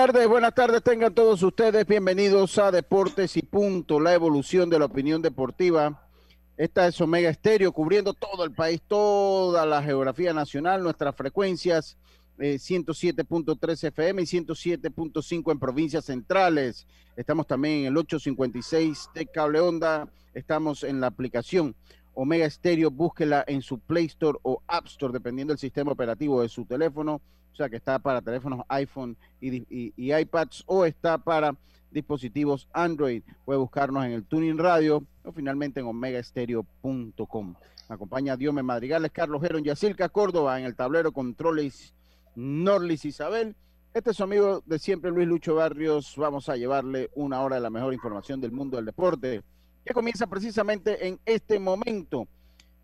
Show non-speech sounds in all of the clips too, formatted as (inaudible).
Buenas tardes, buenas tardes, tengan todos ustedes bienvenidos a Deportes y Punto, la evolución de la opinión deportiva. Esta es Omega Estéreo, cubriendo todo el país, toda la geografía nacional, nuestras frecuencias 107.3 FM y 107.5 en provincias centrales. Estamos también en el 856 de Cable Onda, estamos en la aplicación Omega Stereo, búsquela en su Play Store o App Store, dependiendo del sistema operativo de su teléfono. O sea que está para teléfonos iPhone y, iPads o está para dispositivos Android. Puede buscarnos en el Tuning Radio o finalmente en omegaestereo.com. Me acompaña Diome Madrigales, Carlos Geron, Yacilca Córdoba en el tablero controles Norlis Isabel. Este es su amigo de siempre, Luis Lucho Barrios. Vamos a llevarle una hora de la mejor información del mundo del deporte que comienza precisamente en este momento.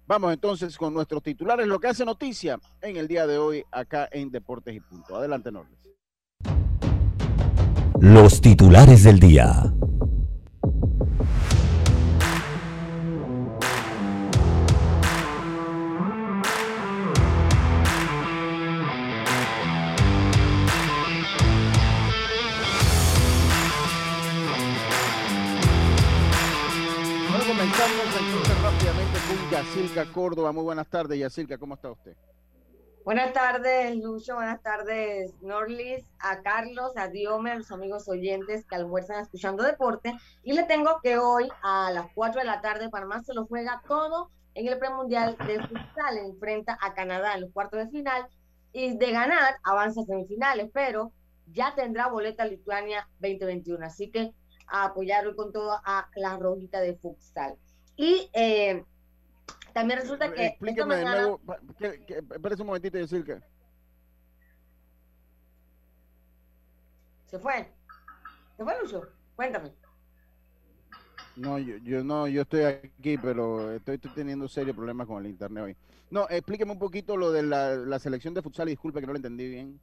Vamos entonces con nuestros titulares, lo que hace noticia en el día de hoy acá en Deportes y Punto. Adelante, Norles. Los titulares del día. Yacilca Córdoba. Muy buenas tardes, Yacilca, ¿cómo está usted? Buenas tardes, Lucho. Buenas tardes, Norlis, a Carlos, a Diome, a los amigos oyentes que almuerzan escuchando deporte. Y le tengo que hoy a las 4 de la tarde Panamá se lo juega todo en el premundial de futsal. (laughs) Enfrenta a Canadá en los cuartos de final. Y de ganar, avanza a semifinales, pero ya tendrá boleta Lituania 2021. Así que a apoyarlo con todo a la rojita de futsal. Y eh, también resulta que. Explíqueme de nuevo. Espérese un momentito, decir que. ¿Se fue? ¿Se fue, Lucho? Cuéntame. No, yo, yo, no, yo estoy aquí, pero estoy, teniendo serios problemas con el internet hoy. No, explíqueme un poquito lo de la, la selección de futsal, y disculpe que no lo entendí bien.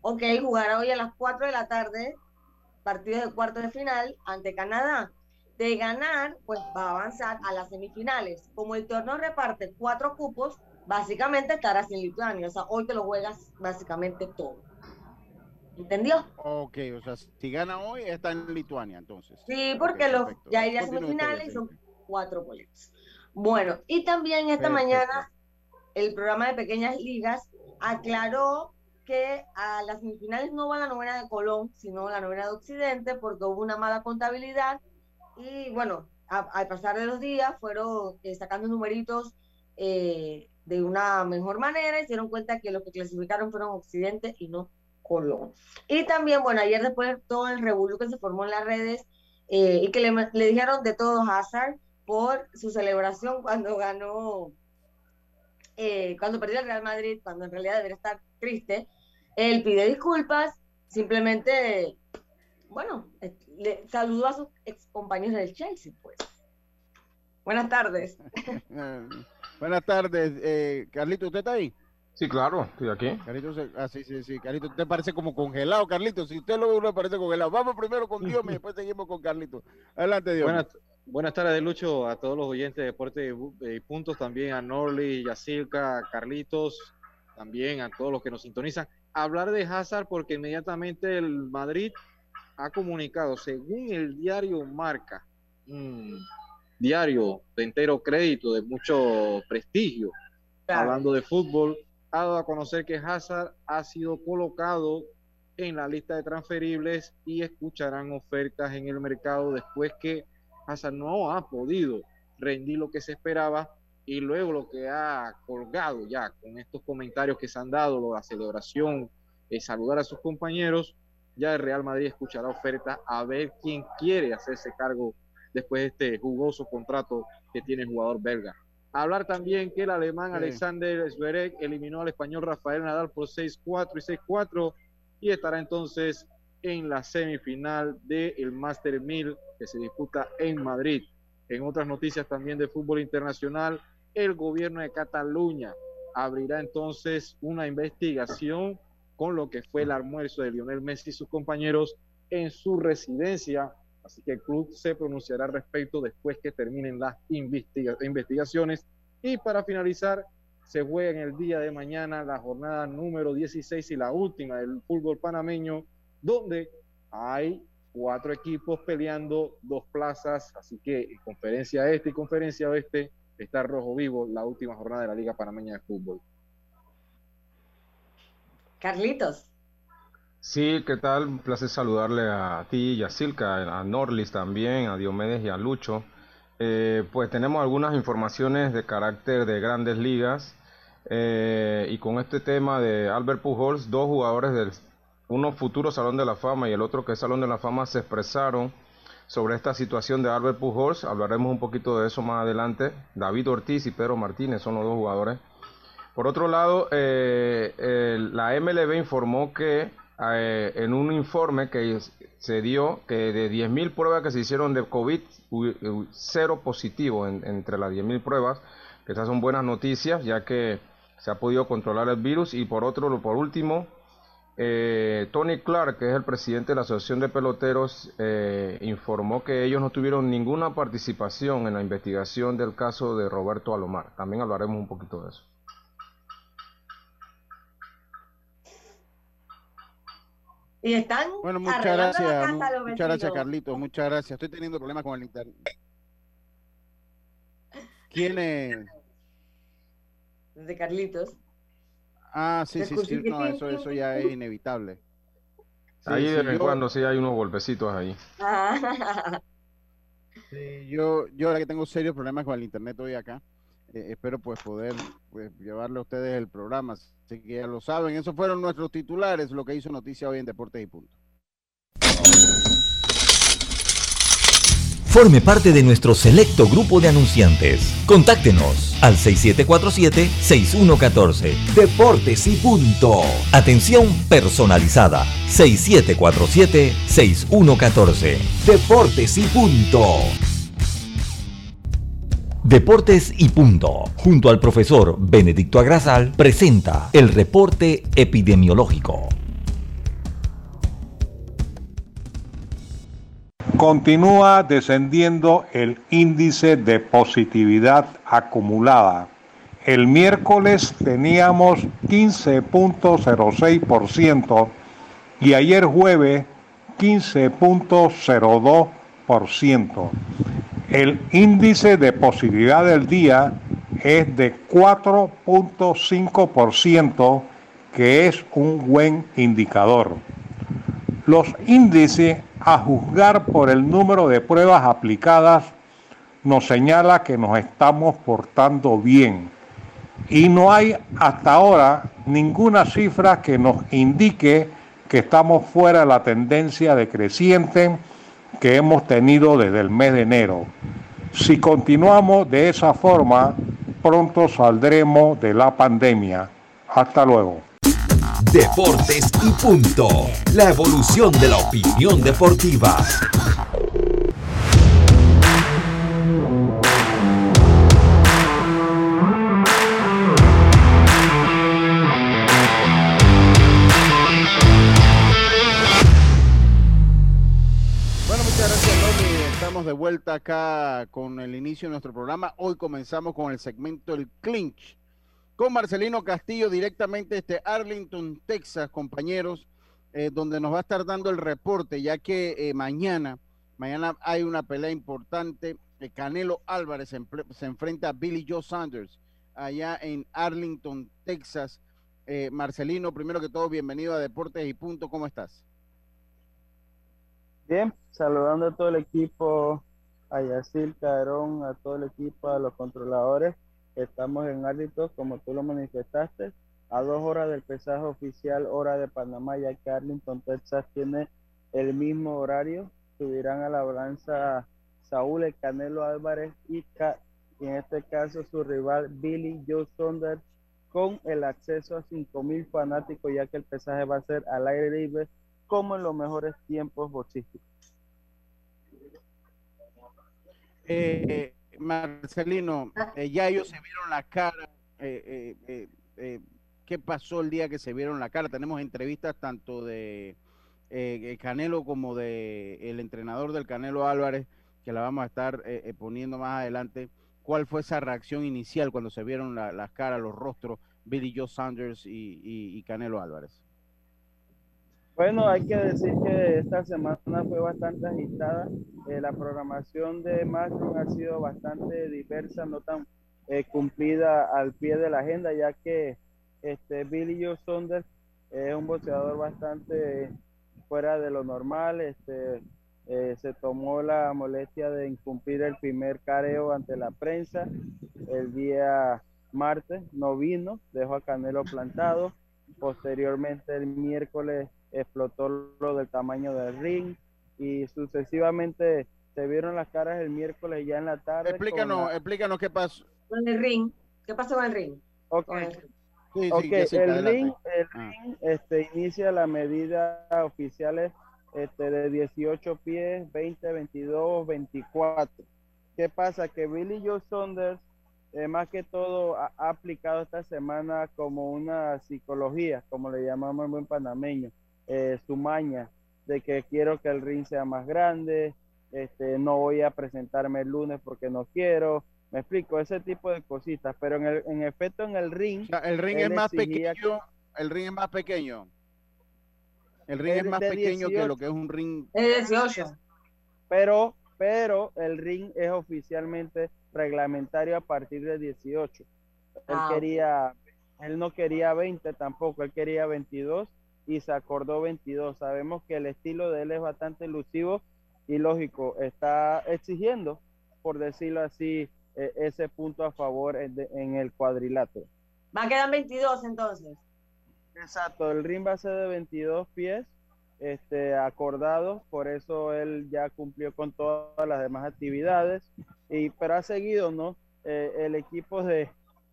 Ok, jugará hoy a las 4 de la tarde, partido de cuarto de final ante Canadá de ganar, pues va a avanzar a las semifinales. Como el torneo reparte cuatro cupos, básicamente estarás en Lituania. O sea, hoy te lo juegas básicamente todo. ¿Entendió? Ok, o sea, si gana hoy, está en Lituania, entonces. Sí, porque los, ya iría a semifinales y son cuatro boletos. Bueno, y también esta mañana el programa de pequeñas ligas aclaró que a las semifinales no va la novena de Colón, sino la novena de Occidente, porque hubo una mala contabilidad y bueno, al pasar de los días fueron eh, sacando numeritos eh, de una mejor manera y se dieron cuenta que los que clasificaron fueron Occidente y no Colón. Y también, bueno, ayer después todo el revuelo que se formó en las redes eh, y que le, dijeron de todo Hazard por su celebración cuando ganó, cuando perdió el Real Madrid, cuando en realidad debería estar triste, él pide disculpas, simplemente, bueno, le saludó a sus ex compañeros del Chelsea, pues. Buenas tardes. (laughs) Buenas tardes. Eh, Carlito, ¿usted está ahí? Sí, claro, estoy aquí. Carlito, ah, sí, sí, sí. Carlito, usted parece como congelado, Carlito. Si usted lo ve, uno parece congelado. Vamos primero con Dios (laughs) y después seguimos con Carlito. Adelante, Dios. Buenas, buenas tardes, Lucho, a todos los oyentes de Deporte y Puntos, también a Norley, Yacirca, Carlitos, también a todos los que nos sintonizan. Hablar de Hazard porque inmediatamente el Madrid ha comunicado, según el diario Marca, un diario de entero crédito, de mucho prestigio, hablando de fútbol, ha dado a conocer que Hazard ha sido colocado en la lista de transferibles y escucharán ofertas en el mercado después que Hazard no ha podido rendir lo que se esperaba y luego lo que ha colgado ya con estos comentarios que se han dado, la celebración, de saludar a sus compañeros, ya el Real Madrid escuchará oferta a ver quién quiere hacerse cargo después de este jugoso contrato que tiene el jugador belga. Hablar también que el alemán Alexander Zverev eliminó al español Rafael Nadal por 6-4 y 6-4 y estará entonces en la semifinal del Master 1000 que se disputa en Madrid. En otras noticias también de fútbol internacional, el gobierno de Cataluña abrirá entonces una investigación con lo que fue el almuerzo de Lionel Messi y sus compañeros en su residencia. Así que el club se pronunciará al respecto después que terminen las investigaciones. Y para finalizar, se juega en el día de mañana la jornada número 16 y la última del fútbol panameño donde hay cuatro equipos peleando dos plazas, así que en conferencia este y conferencia oeste está rojo vivo la última jornada de la Liga Panameña de Fútbol. Carlitos. Sí, ¿qué tal? Un placer saludarle a ti y a Silka, a Norlis también, a Diomedes y a Lucho. Eh, pues tenemos algunas informaciones de carácter de grandes ligas eh, y con este tema de Albert Pujols, dos jugadores del uno futuro Salón de la Fama y el otro que es Salón de la Fama se expresaron sobre esta situación de Albert Pujols. Hablaremos un poquito de eso más adelante. David Ortiz y Pedro Martínez son los dos jugadores. Por otro lado, eh, la MLB informó que eh, en un informe que se dio que de 10.000 pruebas que se hicieron de COVID, cero positivo entre las 10.000 pruebas, que esas son buenas noticias ya que se ha podido controlar el virus y por otro, por último, eh, Tony Clark, que es el presidente de la Asociación de Peloteros, eh, informó que ellos no tuvieron ninguna participación en la investigación del caso de Roberto Alomar. También hablaremos un poquito de eso. Y están. Bueno, muchas gracias. muchas gracias, Carlitos. Muchas gracias. Estoy teniendo problemas con el internet. ¿Quién es? De Carlitos. Ah, sí, sí, sí. No, eso, eso ya es inevitable. ahí de vez en cuando sí hay unos golpecitos ahí. sí, yo, yo ahora que tengo serios problemas con el internet hoy acá. Eh, espero pues poder pues, llevarle a ustedes el programa. Así que ya lo saben, esos fueron nuestros titulares, lo que hizo noticia hoy en Deportes y Punto. Forme parte de nuestro selecto grupo de anunciantes. Contáctenos al 6747-6114. Deportes y punto. Atención personalizada. 6747-6114. Deportes y punto. Deportes y Punto, junto al profesor Benedicto Agrasal, presenta el reporte epidemiológico. Continúa descendiendo el índice de positividad acumulada. El miércoles teníamos 15.06% y ayer jueves 15.02%. El índice de positividad del día es de 4.5%, que es un buen indicador. Los índices, a juzgar por el número de pruebas aplicadas, nos señala que nos estamos portando bien. Y no hay hasta ahora ninguna cifra que nos indique que estamos fuera de la tendencia decreciente que hemos tenido desde el mes de enero. Si continuamos de esa forma, pronto saldremos de la pandemia. Hasta luego. Deportes y punto. La evolución de la opinión deportiva. De vuelta acá con el inicio de nuestro programa. Hoy comenzamos con el segmento El Clinch con Marcelino Castillo directamente desde Arlington, Texas, compañeros, eh, donde nos va a estar dando el reporte, ya que eh, mañana, mañana hay una pelea importante. Eh, Canelo Álvarez se, enfrenta a Billy Joe Sanders allá en Arlington, Texas. Marcelino, primero que todo, bienvenido a Deportes y Punto. ¿Cómo estás? Bien, saludando a todo el equipo, a Yacil, Caderón, a todo el equipo, a los controladores. Estamos en Arlington, como tú lo manifestaste, a dos horas del pesaje oficial, hora de Panamá, ya que Arlington, Texas tiene el mismo horario. Subirán a la balanza Saúl El Canelo Álvarez y, en este caso su rival Billy Joe Saunders con el acceso a 5.000 fanáticos, ya que el pesaje va a ser al aire libre como en los mejores tiempos boxísticos. Eh, Marcelino, eh, ya ellos se vieron la cara. Eh, ¿Qué pasó el día que se vieron la cara? Tenemos entrevistas tanto de Canelo como de el entrenador del Canelo Álvarez, que la vamos a estar poniendo más adelante. ¿Cuál fue esa reacción inicial cuando se vieron las caras, los rostros, Billy Joe Sanders y Canelo Álvarez? Bueno, hay que decir que esta semana fue bastante agitada. Eh, la programación de Macron ha sido bastante diversa, no tan eh, cumplida al pie de la agenda, ya que este Billy Joe Saunders es un boxeador bastante fuera de lo normal. Este, eh, se tomó la molestia de incumplir el primer careo ante la prensa el día martes, no vino, dejó a Canelo plantado. Posteriormente el miércoles explotó lo del tamaño del ring y sucesivamente se vieron las caras el miércoles ya en la tarde. Explícanos, explícanos qué pasó. Con el ring, ¿qué pasó con el ring? Ok, el, ring, el ah. ring este, inicia la medida oficiales este, de 18 pies, 20, 22, 24. ¿Qué pasa? Que Billy Joe Saunders, eh, más que todo, ha, aplicado esta semana como una psicología, como le llamamos en buen panameño, eh, su maña, de que quiero que el ring sea más grande, este, no voy a presentarme el lunes porque no quiero, me explico, ese tipo de cositas, pero en, el, en efecto en el ring... el ring es más pequeño, el ring es más pequeño. El ring es, más pequeño que lo que es un ring. Es 18. Pero, pero el ring es oficialmente reglamentario a partir de 18. Él ah, quería, él no quería 20 tampoco, él quería 22 y se acordó 22. Sabemos que el estilo de él es bastante elusivo y lógico, está exigiendo, por decirlo así, e, ese punto a favor en, en el cuadrilátero. Va a quedar 22 entonces. Exacto, el ring va a ser de 22 pies este, acordados, por eso él ya cumplió con todas las demás actividades, y, pero ha seguido, ¿no? Eh, el equipo de,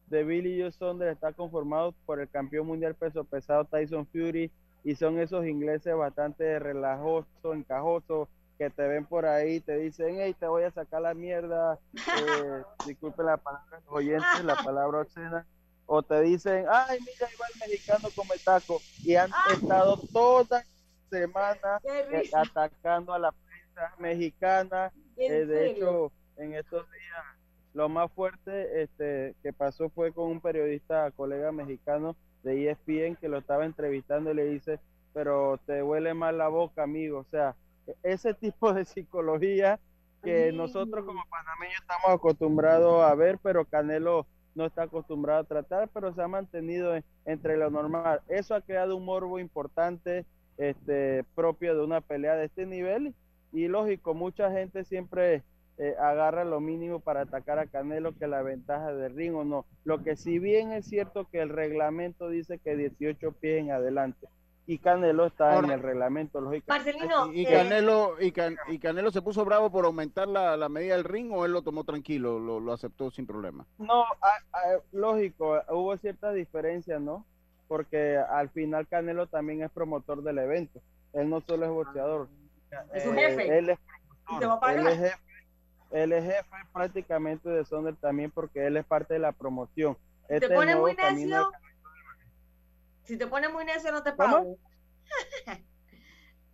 de Billy Joe Saunders está conformado por el campeón mundial peso pesado Tyson Fury, y son esos ingleses bastante relajosos, encajosos, que te ven por ahí, te dicen, hey, te voy a sacar la mierda, eh, disculpen la palabra, oyentes, la palabra obscena, o te dicen, ay, mira, iba el mexicano como el taco, y han ah. estado toda semana eh, atacando a la prensa mexicana. Eh, de hecho, en estos días, lo más fuerte este, que pasó fue con un periodista, colega mexicano de ESPN, que lo estaba entrevistando y le dice, pero te huele mal la boca, amigo. O sea, e-, ese (laughs) tipo de psicología que nosotros como panameños estamos acostumbrados a ver, pero Canelo no está acostumbrado a tratar, pero se ha mantenido entre lo normal. Eso ha creado un morbo importante este, propio de una pelea de este nivel y lógico, mucha gente siempre eh, agarra lo mínimo para atacar a Canelo que la ventaja del ring o no. Lo que si bien es cierto que el reglamento dice que 18 pies en adelante, y Canelo está en el reglamento, lógico. Marcelino. Y, Canelo, y, Canelo se puso bravo por aumentar la, medida del ring o él lo tomó tranquilo, lo, aceptó sin problema. No, lógico, hubo cierta diferencia, ¿no? Porque al final Canelo también es promotor del evento. Él no solo es boxeador. Es un jefe. Él es promotor. Él es jefe, él es jefe prácticamente de Sonder también porque él es parte de la promoción. ¿Te este pone muy necio? Si te pone muy necio, no te pago.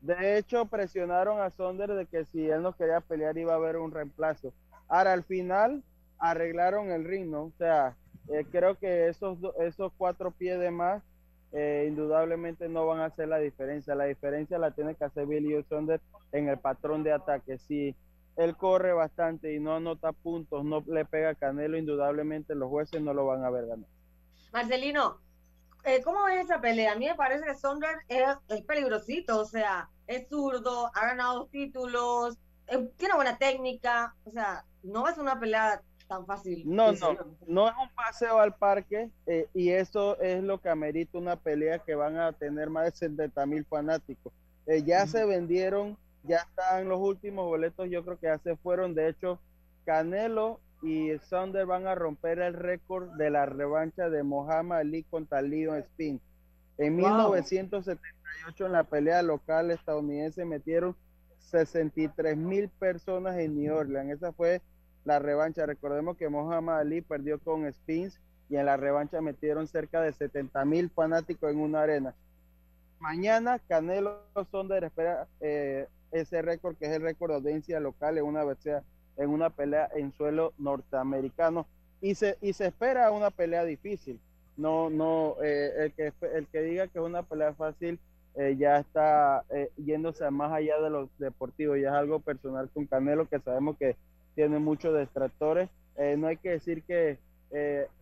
De hecho, presionaron a Sonder de que si él no quería pelear iba a haber un reemplazo. Ahora, al final, arreglaron el ring, ¿no? O sea, eh, creo que esos, esos cuatro pies de más eh, indudablemente no van a hacer la diferencia. La diferencia la tiene que hacer Billy Sonder en el patrón de ataque. Si él corre bastante y no anota puntos, no le pega a Canelo, indudablemente los jueces no lo van a ver ganar. Marcelino, eh, ¿cómo ves esa pelea? A mí me parece que Sondra es, peligrosito, o sea, es zurdo, ha ganado títulos, eh, tiene buena técnica, o sea, no es una pelea tan fácil. No, no, no es un paseo al parque eh, y eso es lo que amerita una pelea que van a tener más de 70 mil fanáticos. ya se vendieron, ya están los últimos boletos, yo creo que ya se fueron, de hecho, Canelo y Saunders van a romper el récord de la revancha de Muhammad Ali contra Leon Spin. En 1978 en la pelea local estadounidense metieron 63 mil personas en New Orleans. Esa fue la revancha. Recordemos que Muhammad Ali perdió con Spins y en la revancha metieron cerca de 70 mil fanáticos en una arena. Mañana Canelo Sonder espera eh, ese récord que es el récord de audiencia local en una en una pelea en suelo norteamericano y se, y se espera una pelea difícil. No, no, eh, el, que, el que diga que es una pelea fácil eh, ya está eh, yéndose más allá de lo deportivo, ya es algo personal con Canelo que sabemos que tiene muchos detractores. No hay que decir que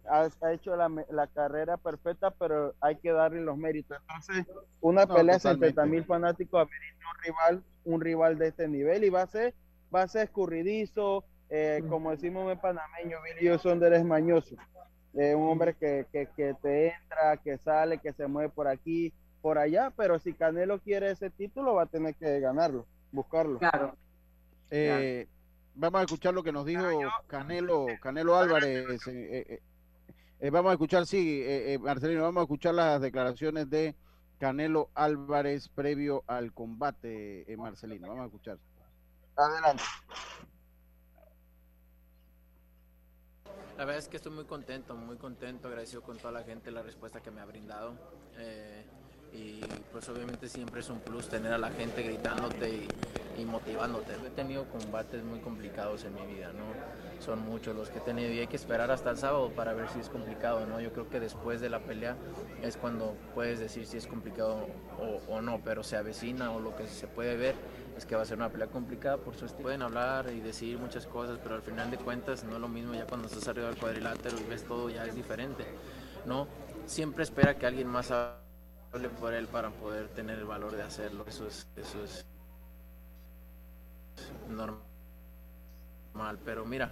ha, hecho la, la, carrera perfecta, pero hay que darle los méritos. Entonces, una pelea de 70 mil fanáticos amerita un rival, un rival de este nivel y va a ser, va a ser escurridizo, como decimos en panameño, Billy Sonder es mañoso. un hombre que, que, que te entra, que sale, que se mueve por aquí, por allá, pero si Canelo quiere ese título va a tener que ganarlo, buscarlo. Claro. Eh, vamos a escuchar lo que nos dijo Canelo, Canelo Álvarez. Eh, eh, vamos a escuchar, sí, Marcelino, vamos a escuchar las declaraciones de Canelo Álvarez previo al combate, Marcelino. Vamos a escuchar. Adelante. La verdad es que estoy muy contento, muy contento, agradecido con toda la gente la respuesta que me ha brindado. Eh, y pues obviamente siempre es un plus tener a la gente gritándote y, motivándote. He tenido combates muy complicados en mi vida, ¿no? Son muchos los que he tenido y hay que esperar hasta el sábado para ver si es complicado, ¿no? Yo creo que después de la pelea es cuando puedes decir si es complicado o, no, pero se avecina o lo que se puede ver es que va a ser una pelea complicada por su. Pueden hablar y decir muchas cosas, pero al final de cuentas no es lo mismo ya cuando estás arriba del cuadrilátero y ves todo ya es diferente, ¿no? Siempre espera que alguien más por él para poder tener el valor de hacerlo. Eso es, eso es normal. Pero mira,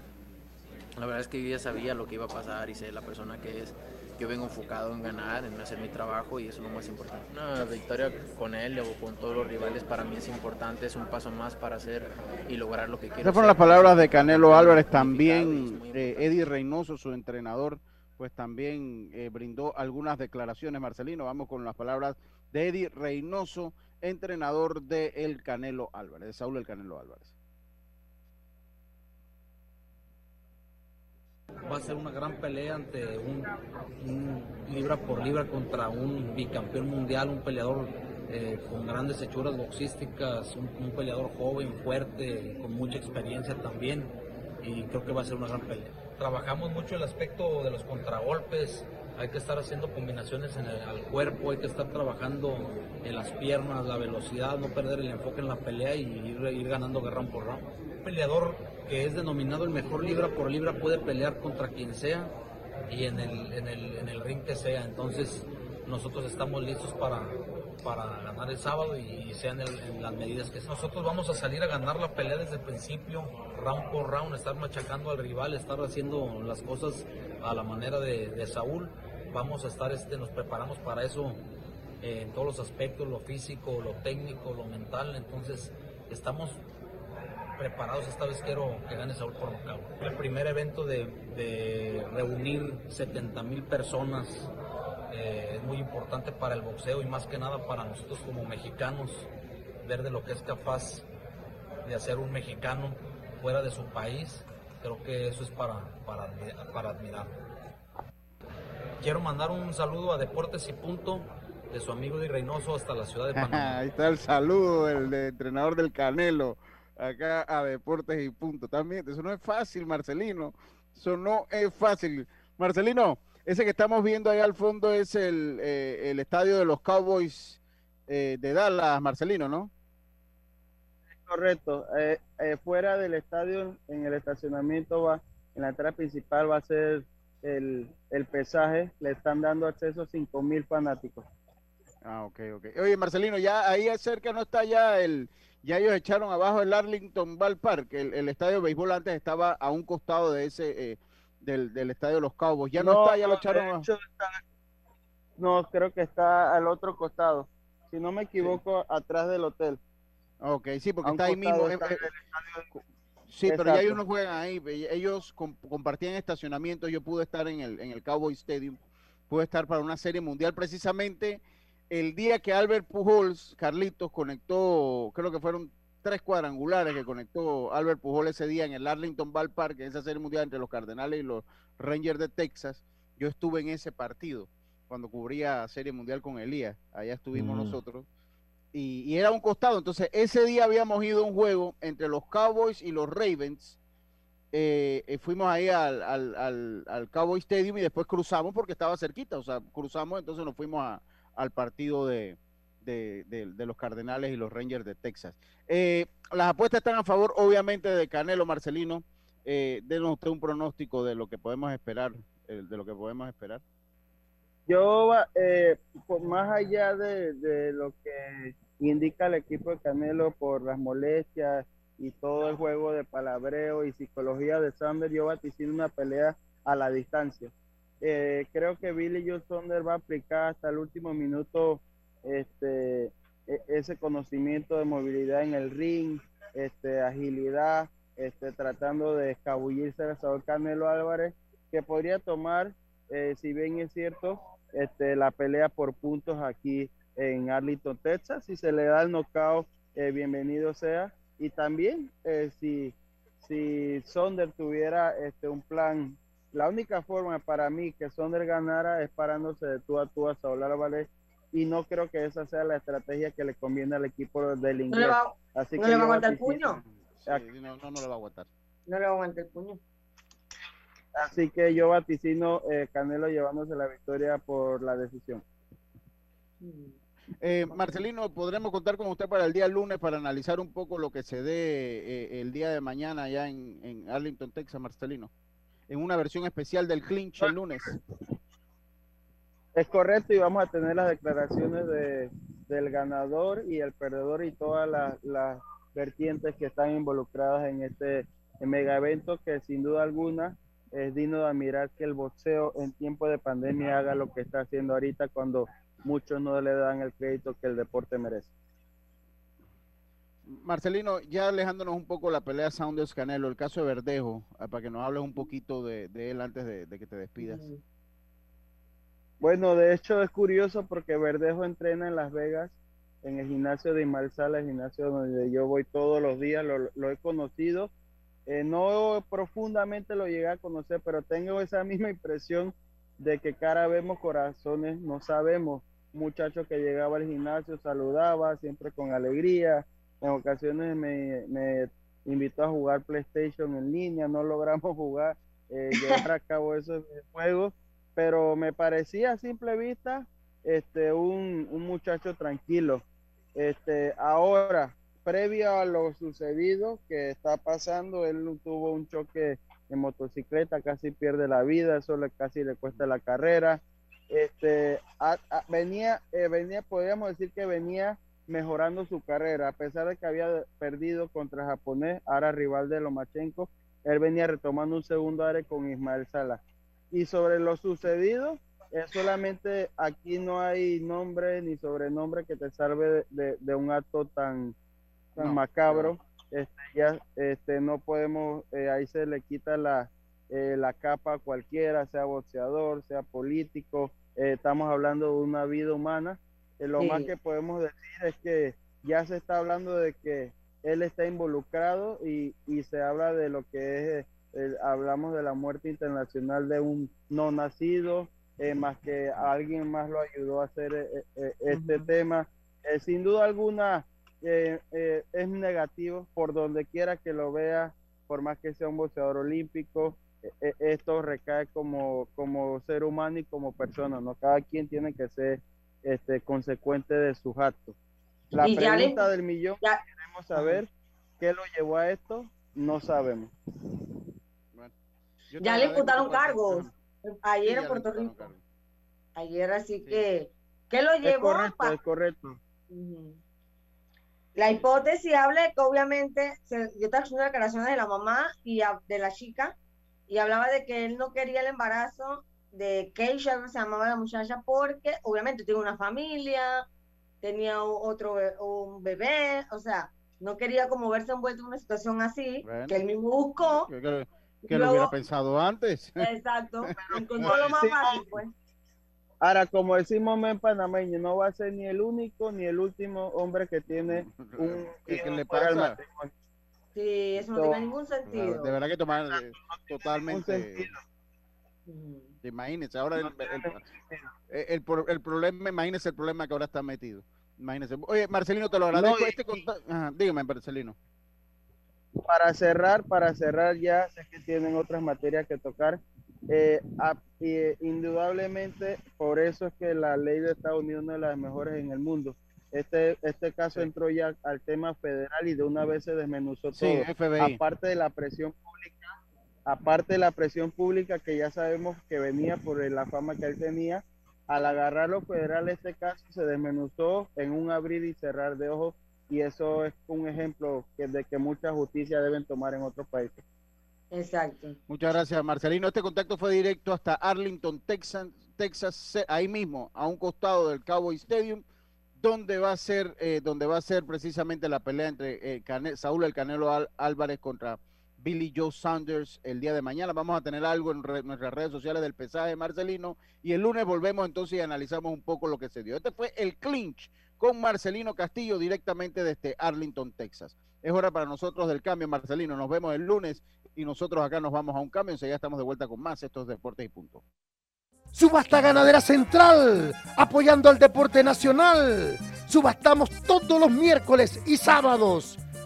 la verdad es que yo ya sabía lo que iba a pasar y sé la persona que es. Yo vengo enfocado en ganar, en hacer mi trabajo y eso es lo más importante. Una victoria con él o con todos los rivales para mí es importante, es un paso más para hacer y lograr lo que quiero. Esas fueron las palabras de Canelo Álvarez, también eh, Eddie Reynoso, su entrenador pues también eh, brindó algunas declaraciones. Marcelino, vamos con las palabras de Eddie Reynoso, entrenador de El Canelo Álvarez, de Saúl El Canelo Álvarez. Va a ser una gran pelea ante un, libra por libra contra un bicampeón mundial, un peleador eh, con grandes hechuras boxísticas, un, un peleador joven, fuerte, con mucha experiencia también, y creo que va a ser una gran pelea trabajamos mucho el aspecto de los contragolpes, hay que estar haciendo combinaciones en el cuerpo, hay que estar trabajando en las piernas, la velocidad, no perder el enfoque en la pelea y ir, ganando round por round. Un peleador que es denominado el mejor libra por libra puede pelear contra quien sea y en el, en el, en el ring que sea, entonces nosotros estamos listos para, para ganar el sábado y sean en, las medidas que nosotros vamos a salir a ganar la pelea desde el principio, round por round, estar machacando al rival, estar haciendo las cosas a la manera de, Saúl. Vamos a estar, este, nos preparamos para eso eh, en todos los aspectos, lo físico, lo técnico, lo mental. Entonces estamos preparados. Esta vez quiero que gane Saúl por nocaut. El primer evento de, de reunir 70 mil personas eh, es muy importante para el boxeo y más que nada para nosotros como mexicanos, ver de lo que es capaz de hacer un mexicano fuera de su país, creo que eso es para, para, para admirar. Quiero mandar un saludo a Deportes y Punto de su amigo de Reynoso hasta la ciudad de (laughs) Panamá. Ahí está el saludo del entrenador del Canelo, acá a Deportes y Punto. También, eso no es fácil, Marcelino. Eso no es fácil. Marcelino, ese que estamos viendo ahí al fondo es el, eh, el estadio de los Cowboys eh, de Dallas, Marcelino, ¿no? Correcto. Eh, fuera del estadio, en el estacionamiento, va, en la entrada principal va a ser el, el pesaje. Le están dando acceso a 5 mil fanáticos. Ah, ok, ok. Oye, Marcelino, ya ahí cerca no está ya el, ya ellos echaron abajo el Arlington Ballpark, el, el estadio de béisbol antes estaba a un costado de ese del, del estadio de los Cowboys. Ya no, está, ya lo echaron. no, creo que está al otro costado. Si no me equivoco, atrás del hotel. Ok, sí, porque está ahí mismo. Eh, eh, sí, pero ya ellos no juegan ahí. Ellos compartían estacionamiento. Yo pude estar en el, en el Cowboy Stadium. Pude estar para una serie mundial precisamente el día que Albert Pujols, Carlitos, conectó, creo que fueron tres cuadrangulares que conectó Albert Pujol ese día en el Arlington Ballpark, en esa serie mundial entre los Cardenales y los Rangers de Texas. Yo estuve en ese partido cuando cubría serie mundial con Elías, allá estuvimos mm. nosotros. Y, era un costado, entonces ese día habíamos ido a un juego entre los Cowboys y los Ravens. Eh, eh, fuimos ahí al, al, al, Cowboy Stadium y después cruzamos porque estaba cerquita, o sea, cruzamos, entonces nos fuimos al partido de, de, los Cardenales y los Rangers de Texas. Eh, las apuestas están a favor, obviamente, de Canelo Marcelino. Eh, denos usted un pronóstico de lo que podemos esperar, eh, de lo que podemos esperar. Yo, eh, más allá de, lo que indica el equipo de Canelo por las molestias y todo el juego de palabreo y psicología de Sander, yo vaticino una pelea a la distancia. Eh, creo que Billy Joe Sander va a aplicar hasta el último minuto este, e, ese conocimiento de movilidad en el ring, este, agilidad, este, tratando de escabullirse al Saúl Canelo Álvarez, que podría tomar, eh, si bien es cierto, este, la pelea por puntos aquí en Arlington, Texas. Si se le da el knockout, eh, bienvenido sea. Y también, eh, si, si Sonder tuviera este, un plan, la única forma para mí que Sonder ganara es parándose de tú a tú a Saúl Álvarez. Y no creo que esa sea la estrategia que le conviene al equipo del inglés. Así ¿no le va a aguantar el puño? no, no, no le va a aguantar. No le va a aguantar el puño. Así que yo vaticino eh, Canelo llevándose la victoria por la decisión. Eh, Marcelino, ¿podremos contar con usted para el día lunes para analizar un poco lo que se dé eh, el día de mañana allá en, Arlington, Texas, Marcelino? En una versión especial del clinch el lunes. Es correcto y vamos a tener las declaraciones de, del ganador y el perdedor y todas las, vertientes que están involucradas en este mega evento que sin duda alguna es digno de admirar que el boxeo en tiempo de pandemia haga lo que está haciendo ahorita cuando muchos no le dan el crédito que el deporte merece. Marcelino, ya alejándonos un poco la pelea Saunders Canelo, el caso de Verdejo, ah, para que nos hables un poquito de, él antes de, que te despidas. Bueno, de hecho es curioso porque Verdejo entrena en Las Vegas, en el gimnasio de Imal Sala, el gimnasio donde yo voy todos los días, lo he conocido eh, no profundamente lo llegué a conocer, pero tengo esa (laughs) misma impresión de que cara vemos corazones, no sabemos. Muchacho que llegaba al gimnasio, saludaba siempre con alegría. En ocasiones me, invitó a jugar PlayStation en línea, no logramos (laughs) jugar, eh, llevar a cabo esos juegos, pero me parecía a simple vista este, un, un muchacho tranquilo. Este, ahora, previo a lo sucedido que está pasando, él tuvo un choque en motocicleta, casi pierde la vida, eso le, casi le cuesta la carrera. Este, venía, eh, venía, podríamos decir que venía mejorando su carrera, a pesar de que había perdido contra japonés, ahora rival de Lomachenko, él venía retomando un segundo área con Ismael Sala. Y sobre lo sucedido, es solamente aquí no hay nombre ni sobrenombre que te salve de un acto tan, tan macabro, este, ya este, no podemos, eh, ahí se le quita la, eh, la capa a cualquiera, sea boxeador, sea político, eh, estamos hablando de una vida humana. lo más que podemos decir es que ya se está hablando de que él está involucrado y, y se habla de lo que es, hablamos de la muerte internacional de un no nacido, más que alguien más lo ayudó a hacer este tema. sin duda alguna, eh, eh, es negativo por donde quiera que lo vea, por más que sea un boxeador olímpico, eh, esto recae como, como ser humano y como persona, ¿no? Cada quien tiene que ser este, consecuente de sus actos. La pregunta del millón, queremos saber qué lo llevó a esto, no sabemos. Ya le imputaron cargos ayer en Puerto Rico. Ayer, así que, ¿qué lo llevó? Es correcto, es correcto. La hipótesis habla que obviamente, yo estaba haciendo declaraciones de la mamá y de la chica, y hablaba de que él no quería el embarazo de Keisha, se llamaba la muchacha, porque obviamente tiene una familia, tenía otro un bebé, o sea, no quería como verse envuelto en una situación así, que él mismo buscó. Que, lo hubiera pensado antes. (laughs) Exacto, encontró lo más fácil, pues. Ahora, como decimos en panameño, no va a ser ni el único ni el último hombre que tiene un ¿Qué, le pasa? Sí, eso no tiene ningún sentido. De verdad que tomar totalmente. Imagínense, ahora el, el, el, problema, imagínense el problema que ahora está metido. Imagínense. Oye, Marcelino, te lo agradezco. este dígame, Marcelino. Para cerrar, para cerrar ya, sé que tienen otras materias que tocar. Eh, indudablemente, por eso es que la ley de Estados Unidos es una de las mejores en el mundo. Este, este caso entró ya al tema federal y de una vez se desmenuzó todo. Aparte de la presión pública, aparte de la presión pública que ya sabemos que venía por la fama que él tenía, al agarrarlo federal este caso se desmenuzó en un abrir y cerrar de ojos y eso es un ejemplo que, de que mucha justicia deben tomar en otros países. Exacto. Muchas gracias, Marcelino. Este contacto fue directo hasta Arlington, Texas, Texas, ahí mismo, a un costado del Cowboy Stadium, donde va a ser, eh, donde va a ser precisamente la pelea entre eh, Saúl el Canelo Álvarez contra Billy Joe Sanders el día de mañana. Vamos a tener algo en nuestras redes sociales del pesaje Marcelino y el lunes volvemos entonces y analizamos un poco lo que se dio. Este fue el clinch con Marcelino Castillo directamente desde Arlington, Texas. Es hora para nosotros del cambio, Marcelino. Nos vemos el lunes y nosotros acá nos vamos a un cambio. Enseguida estamos de vuelta con más estos deportes y punto. Subasta Ganadera Central, apoyando al deporte nacional. Subastamos todos los miércoles y sábados,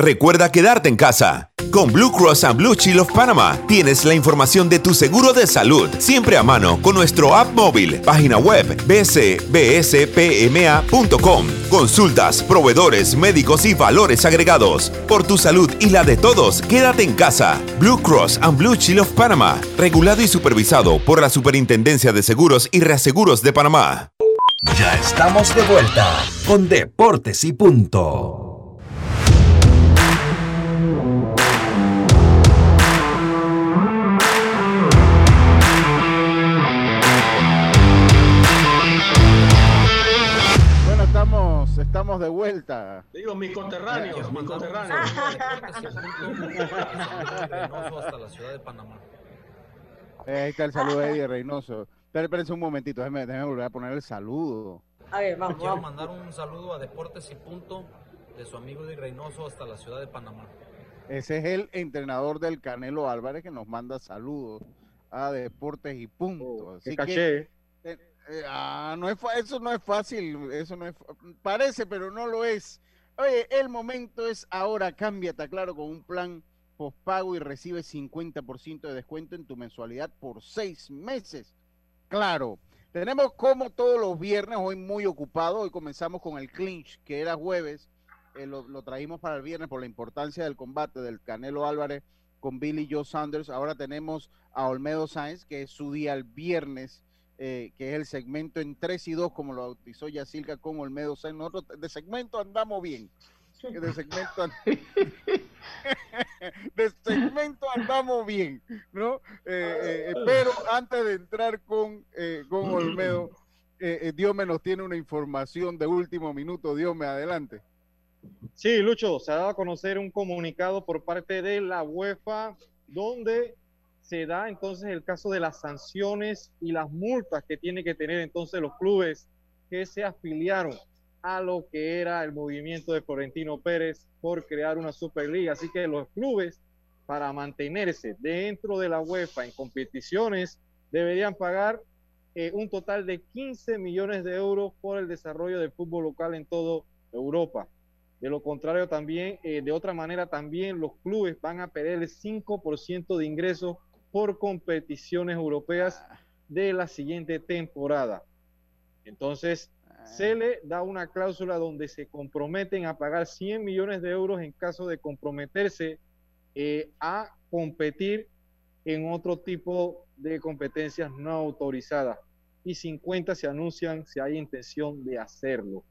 Recuerda quedarte en casa. Con Blue Cross and Blue Shield of Panama tienes la información de tu seguro de salud siempre a mano con nuestro app móvil, página web bcbspma.com. Consultas, proveedores, médicos y valores agregados. Por tu salud y la de todos, quédate en casa. Blue Cross and Blue Shield of Panama, regulado y supervisado por la Superintendencia de Seguros y Reaseguros de Panamá. Ya estamos de vuelta con Deportes y Punto. Estamos de vuelta. Digo, mis conterráneos, mis conterráneos. hasta la ciudad de Panamá. Ahí está el saludo de Eddie Reynoso. Pero espérense un momentito, déjenme, volver a poner el saludo. A ver, vamos. Quiero mandar un saludo a Deportes y Punto de su amigo Eddie Reynoso hasta la ciudad de Panamá. Ese es el entrenador del Canelo Álvarez que nos manda saludos a Deportes y Punto. Oh, Así que, eh, ah, no es eso no es fácil, eso no es parece, pero no lo es. Oye, el momento es ahora, cámbiate, claro, con un plan postpago y recibe 50% de descuento en tu mensualidad por seis meses. Claro, tenemos como todos los viernes, hoy muy ocupado, hoy comenzamos con el clinch, que era jueves, eh, lo, lo traímos para el viernes por la importancia del combate del Canelo Álvarez con Billy Joe Sanders. Ahora tenemos a Olmedo Sáenz, que es su día el viernes eh, que es el segmento en 3 y 2, como lo bautizó Yacilca con Olmedo Nosotros de segmento andamos bien. De segmento, (laughs) (laughs) de segmento andamos bien, ¿no? Eh, eh, pero antes de entrar con, con Olmedo, (clears throat) Dios me nos tiene una información de último minuto. Dios me adelante. Sí, Lucho, se ha dado a conocer un comunicado por parte de la UEFA donde se da entonces el caso de las sanciones y las multas que tienen que tener entonces los clubes que se afiliaron a lo que era el movimiento de Florentino Pérez por crear una Superliga. Así que los clubes, para mantenerse dentro de la UEFA en competiciones, deberían pagar eh, un total de 15 millones de euros por el desarrollo del fútbol local en toda Europa. De lo contrario, también, eh, de otra manera, también los clubes van a perder el 5% de ingresos por competiciones europeas ah. de la siguiente temporada. Entonces, ah. se le da una cláusula donde se comprometen a pagar 100 millones de euros en caso de comprometerse eh, a competir en otro tipo de competencias no autorizadas y 50 se anuncian si hay intención de hacerlo.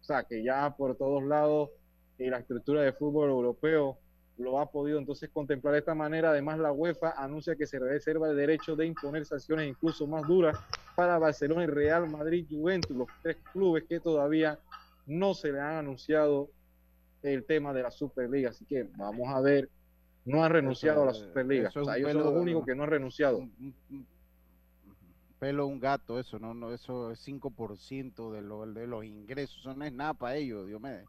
O sea que ya por todos lados eh, la estructura de fútbol europeo lo ha podido entonces contemplar de esta manera. Además, la UEFA anuncia que se reserva el derecho de imponer sanciones incluso más duras para Barcelona y Real Madrid Juventus, los tres clubes que todavía no se le han anunciado el tema de la Superliga. Así que vamos a ver, no han renunciado a la Superliga. O sea, ellos son los únicos que no han renunciado. Pelo un gato, eso, no, no, eso es 5% de, lo, de los ingresos, eso no es nada para ellos, Dios mío.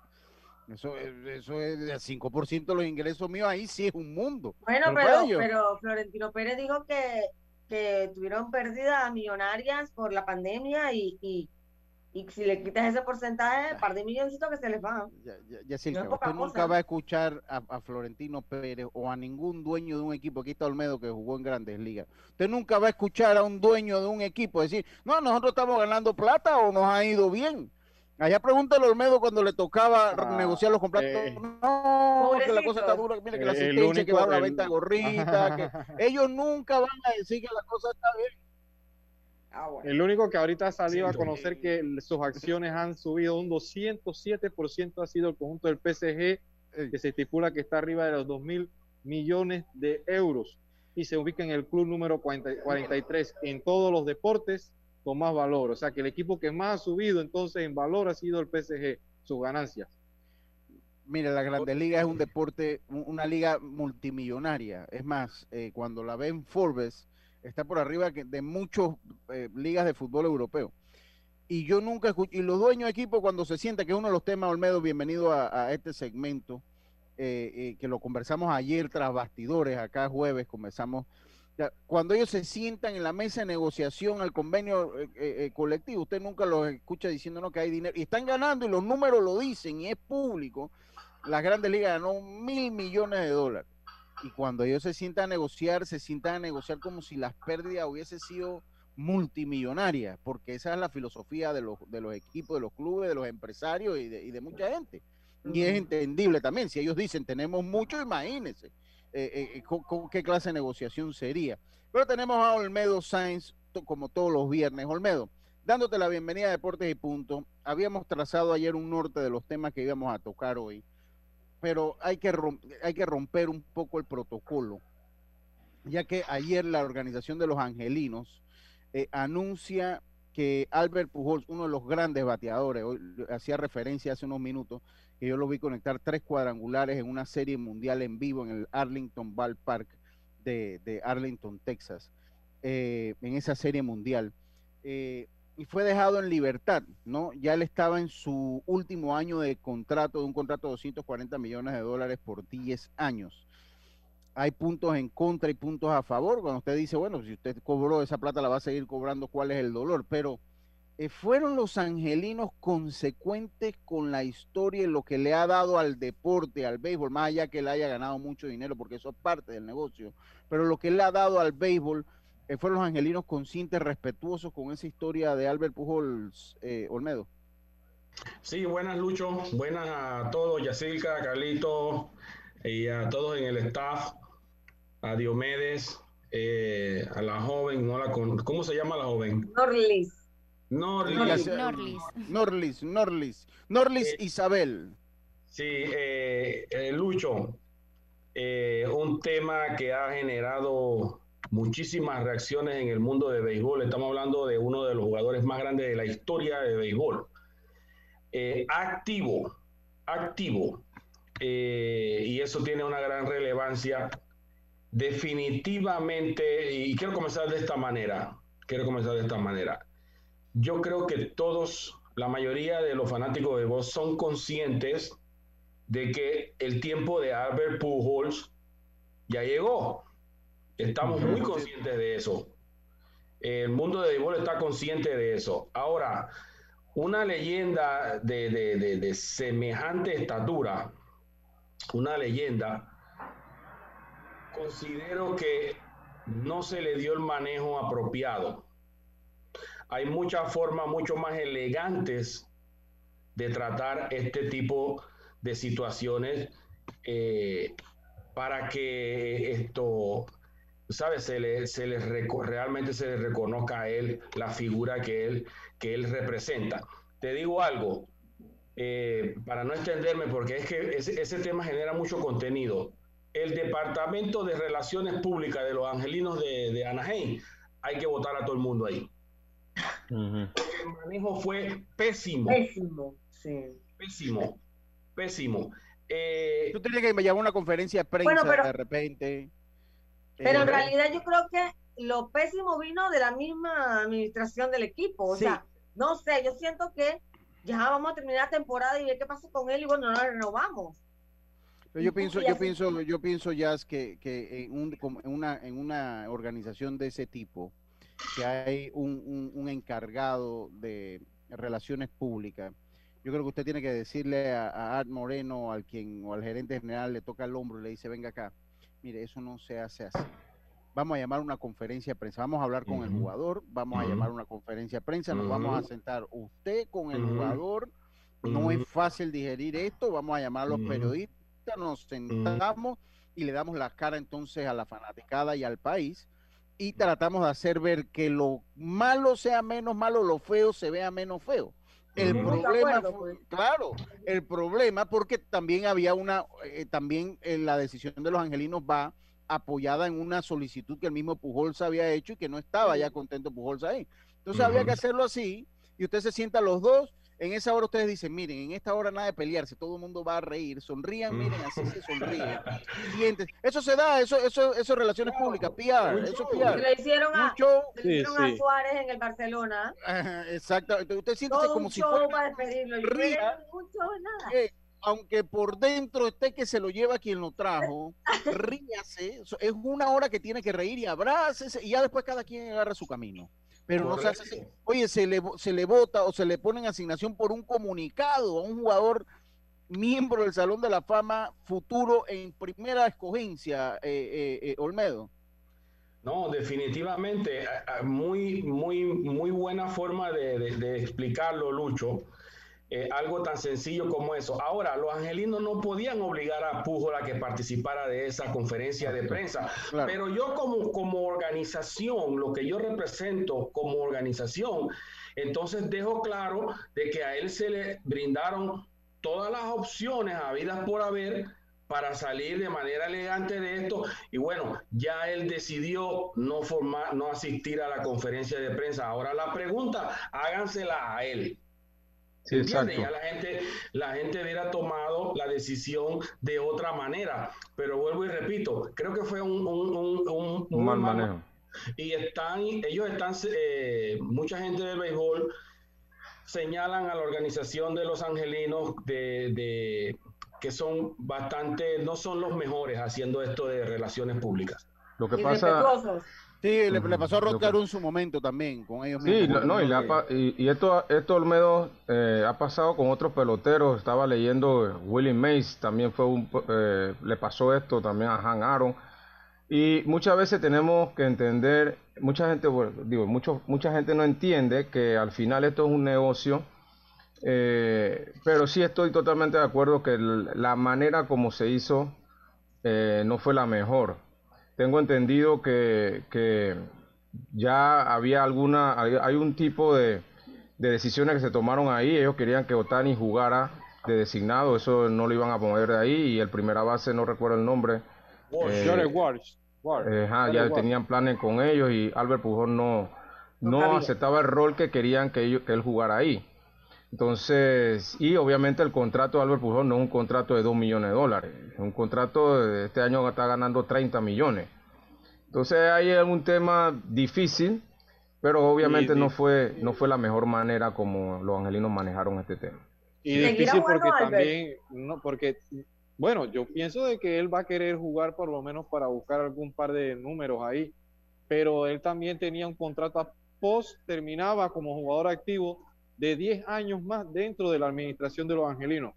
Eso, eso es el 5% de los ingresos míos, ahí sí es un mundo. Bueno, pero, pero, Florentino Pérez dijo que, que tuvieron pérdidas millonarias por la pandemia y, y, y si le quitas ese porcentaje, par de milloncitos que se les van. Ya, ya, usted nunca va a escuchar a, Florentino Pérez o a ningún dueño de un equipo, aquí está Olmedo que jugó en grandes ligas. Usted nunca va a escuchar a un dueño de un equipo decir, no, nosotros estamos ganando plata o nos ha ido bien. Allá pregúntale a Olmedo cuando le tocaba ah, negociar los contratos. Eh, no, que la cosa está dura. Mire que la eh, asistencia, que va a la venta gorrita. que (laughs) ellos nunca van a decir que la cosa está bien. Ah, El único que ahorita ha salido a conocer que sus acciones han subido un 207% ha sido el conjunto del PSG, que se estipula que está arriba de los 2 mil millones de euros y se ubica en el club número 43 en todos los deportes con más valor. O sea que el equipo que más ha subido entonces en valor ha sido el PSG, sus ganancias. Mira, la Grandes Ligas es un deporte, una liga multimillonaria. Es más, eh, cuando la ven Forbes, está por arriba de muchas eh, ligas de fútbol europeo. Y yo nunca escuché, y los dueños de equipo cuando se sienta, que uno de los temas, Olmedo, bienvenido a, este segmento, eh, que lo conversamos ayer tras bastidores, acá jueves conversamos cuando ellos se sientan en la mesa de negociación al convenio eh, eh, eh, colectivo, usted nunca los escucha diciendo que hay dinero. Y están ganando y los números lo dicen y es público. Las grandes ligas ganó mil millones de dólares. Y cuando ellos se sientan a negociar, se sientan a negociar como si las pérdidas hubiesen sido multimillonarias, porque esa es la filosofía de los, de los equipos, de los clubes, de los empresarios y de, y de mucha gente. Y es entendible también. Si ellos dicen tenemos mucho, imagínense eh, eh, eh, qué clase de negociación sería. Pero tenemos a Olmedo Sainz, como todos los viernes. Olmedo, dándote la bienvenida a Deportes y Punto. Habíamos trazado ayer un norte de los temas que íbamos a tocar hoy, pero hay que, hay que romper un poco el protocolo, ya que ayer la organización de los angelinos anuncia que Albert Pujols, uno de los grandes bateadores, hacía referencia hace unos minutos, que yo lo vi conectar tres cuadrangulares en una serie mundial en vivo en el Arlington Ballpark de, Arlington, Texas, eh, en esa serie mundial. Eh, y fue dejado en libertad, ¿no? Ya él estaba en su último año de contrato, de un contrato de 240 millones de dólares por 10 años. Hay puntos en contra y puntos a favor. Cuando usted dice, bueno, si usted cobró esa plata, la va a seguir cobrando, ¿cuál es el dolor? Pero eh, fueron los angelinos consecuentes con la historia y lo que le ha dado al deporte, al béisbol, más allá que él haya ganado mucho dinero, porque eso es parte del negocio, pero lo que le ha dado al béisbol eh, fueron los angelinos conscientes, respetuosos con esa historia de Albert Pujols, eh, Olmedo. Sí, buenas Lucho, buenas a todos, Yacilca, Carlito y a todos en el staff, a Diomedes, a la joven, no la ¿cómo se llama la joven? Norlis. Norlis. Norlis. Norlis. Norlis. Eh, Isabel. Sí, eh, eh, Lucho, un tema que ha generado muchísimas reacciones en el mundo de béisbol. Estamos hablando de uno de los jugadores más grandes de la historia de béisbol. activo, activo. y eso tiene una gran relevancia. Definitivamente, y quiero comenzar de esta manera, quiero comenzar de esta manera yo creo que todos, la mayoría de los fanáticos de voz son conscientes de que el tiempo de Albert Pujols ya llegó. Estamos muy conscientes de eso. El mundo de béisbol está consciente de eso. Ahora, una leyenda de, de semejante estatura, una leyenda, considero que no se le dio el manejo apropiado hay muchas formas mucho más elegantes de tratar este tipo de situaciones eh, para que esto, ¿sabes? Se le, se realmente se le reconozca a él la figura que él, que él representa. Te digo algo, eh, para no extenderme, porque es que ese, ese tema genera mucho contenido. el Departamento de Relaciones Públicas de los Angelinos de, de Anaheim, hay que votar a todo el mundo ahí. El manejo fue pésimo. Pésimo, sí. Pésimo, pésimo. Eh, Tú tienes que llamar una conferencia de prensa de repente. Pero en eh, realidad yo creo que lo pésimo vino de la misma administración del equipo. O sea, no sé, yo siento que ya vamos a terminar la temporada y ver qué pasa con él y bueno, no lo renovamos. yo pienso, yo pienso, yo pienso, Jazz, que, que en, un, en, una, en una organización de ese tipo, que hay un, un, encargado de relaciones públicas, yo creo que usted tiene que decirle a, a Art Moreno, al quien o al gerente general le toca el hombro y le dice, venga acá, mire, eso no se hace así. Vamos a llamar una conferencia de prensa, vamos a hablar con el jugador, vamos a llamar una conferencia de prensa, nos vamos a sentar usted con el jugador, no es fácil digerir esto, vamos a llamar a los periodistas, nos sentamos y le damos la cara entonces a la fanaticada y al país y tratamos de hacer ver que lo malo sea menos malo, lo feo se vea menos feo. El problema, pues. claro, el problema, porque también había una, eh, también en eh, la decisión de los angelinos va apoyada en una solicitud que el mismo Pujols había hecho y que no estaba ya contento Pujols ahí. Entonces había que hacerlo así y usted se sienta los dos. En esa hora ustedes dicen, miren, en esta hora nada de pelearse, todo el mundo va a reír, sonrían, miren, así se sonríe. (laughs) Eso se da, eso, eso, eso es relaciones públicas, PR, eso es PR. Le hicieron, a, le hicieron a Suárez en el Barcelona. exacto, usted siente como si fuera... Para despedirlo. Ría, nada. Eh, aunque por dentro esté que se lo lleva quien lo trajo, ríase, es una hora que tiene que reír y abrácese y ya después cada quien agarra su camino. Pero no se hace Oye, se le, se le vota o se le pone en asignación por un comunicado a un jugador miembro del Salón de la Fama futuro en primera escogencia, eh, eh, eh, Olmedo. No, definitivamente, muy, muy, muy buena forma de, de explicarlo, Lucho. Eh, algo tan sencillo como eso. Ahora, los angelinos no podían obligar a Pujol a que participara de esa conferencia de prensa, pero yo como, como organización, lo que yo represento como organización, entonces dejo claro de que a él se le brindaron todas las opciones habidas por haber para salir de manera elegante de esto y bueno, ya él decidió no formar, no asistir a la conferencia de prensa. Ahora la pregunta, hágansela a él. Sí, exacto. Ya la gente, la gente hubiera tomado la decisión de otra manera. Pero vuelvo y repito, creo que fue un, un, un, mal manejo. Y están, ellos están, eh, mucha gente del béisbol señalan a la organización de los angelinos de, de que son bastante, no son los mejores haciendo esto de relaciones públicas. Lo que pasa, Sí, le, pasó a Rod en su momento también, con ellos Sí, no, y, y, esto, esto Olmedo eh, ha pasado con otros peloteros. Estaba leyendo eh, Willie Mays, también fue un, eh, le pasó esto también a Han Aaron. Y muchas veces tenemos que entender, mucha gente, digo, mucho, mucha gente no entiende que al final esto es un negocio. pero sí estoy totalmente de acuerdo que la manera como se hizo no fue la mejor tengo entendido que, que ya había alguna, hay, un tipo de, de, decisiones que se tomaron ahí. Ellos querían que Otani jugara de designado, eso no lo iban a poner de ahí. Y el primera base, no recuerdo el nombre. Eh, eh, ya tenían planes con ellos y Albert Pujol no, no, aceptaba el rol que querían que, ellos, que él jugara ahí. Entonces, y obviamente el contrato de Albert Pujol no es un contrato de 2 millones de dólares, es un contrato de este año está ganando 30 millones. Entonces ahí es un tema difícil, pero obviamente no fue no fue la mejor manera como los angelinos manejaron este tema. Y difícil porque también, no, porque, bueno, yo pienso de que él va a querer jugar por lo menos para buscar algún par de números ahí, pero él también tenía un contrato post, terminaba como jugador activo de 10 años más dentro de la administración de los angelinos.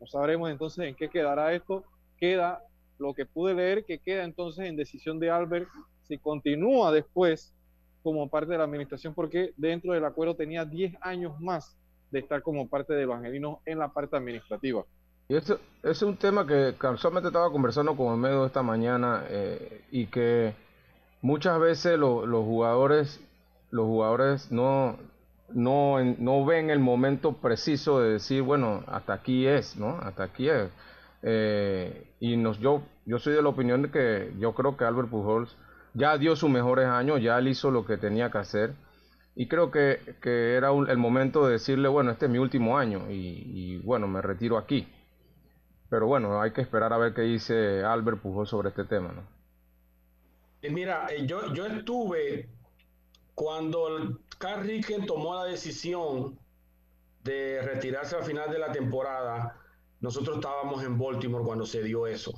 No sabremos entonces en qué quedará esto. Queda lo que pude leer que queda entonces en decisión de Albert si continúa después como parte de la administración, porque dentro del acuerdo tenía 10 años más de estar como parte de los angelinos en la parte administrativa. Y eso es un tema que casualmente estaba conversando con el medio esta mañana eh, y que muchas veces los jugadores los jugadores no, no, no ven el momento preciso de decir, bueno, hasta aquí es, ¿no? Hasta aquí es. Eh, y nos, yo, Yo soy de la opinión de que yo creo que Albert Pujols ya dio sus mejores años, ya él hizo lo que tenía que hacer. Y creo que, era el momento de decirle, bueno, este es mi último año y, bueno, me retiro aquí. Pero bueno, hay que esperar a ver qué dice Albert Pujols sobre este tema, ¿no? Mira, eh, yo, yo estuve cuando Carl Ricken tomó la decisión de retirarse al final de la temporada, nosotros estábamos en Baltimore cuando se dio eso.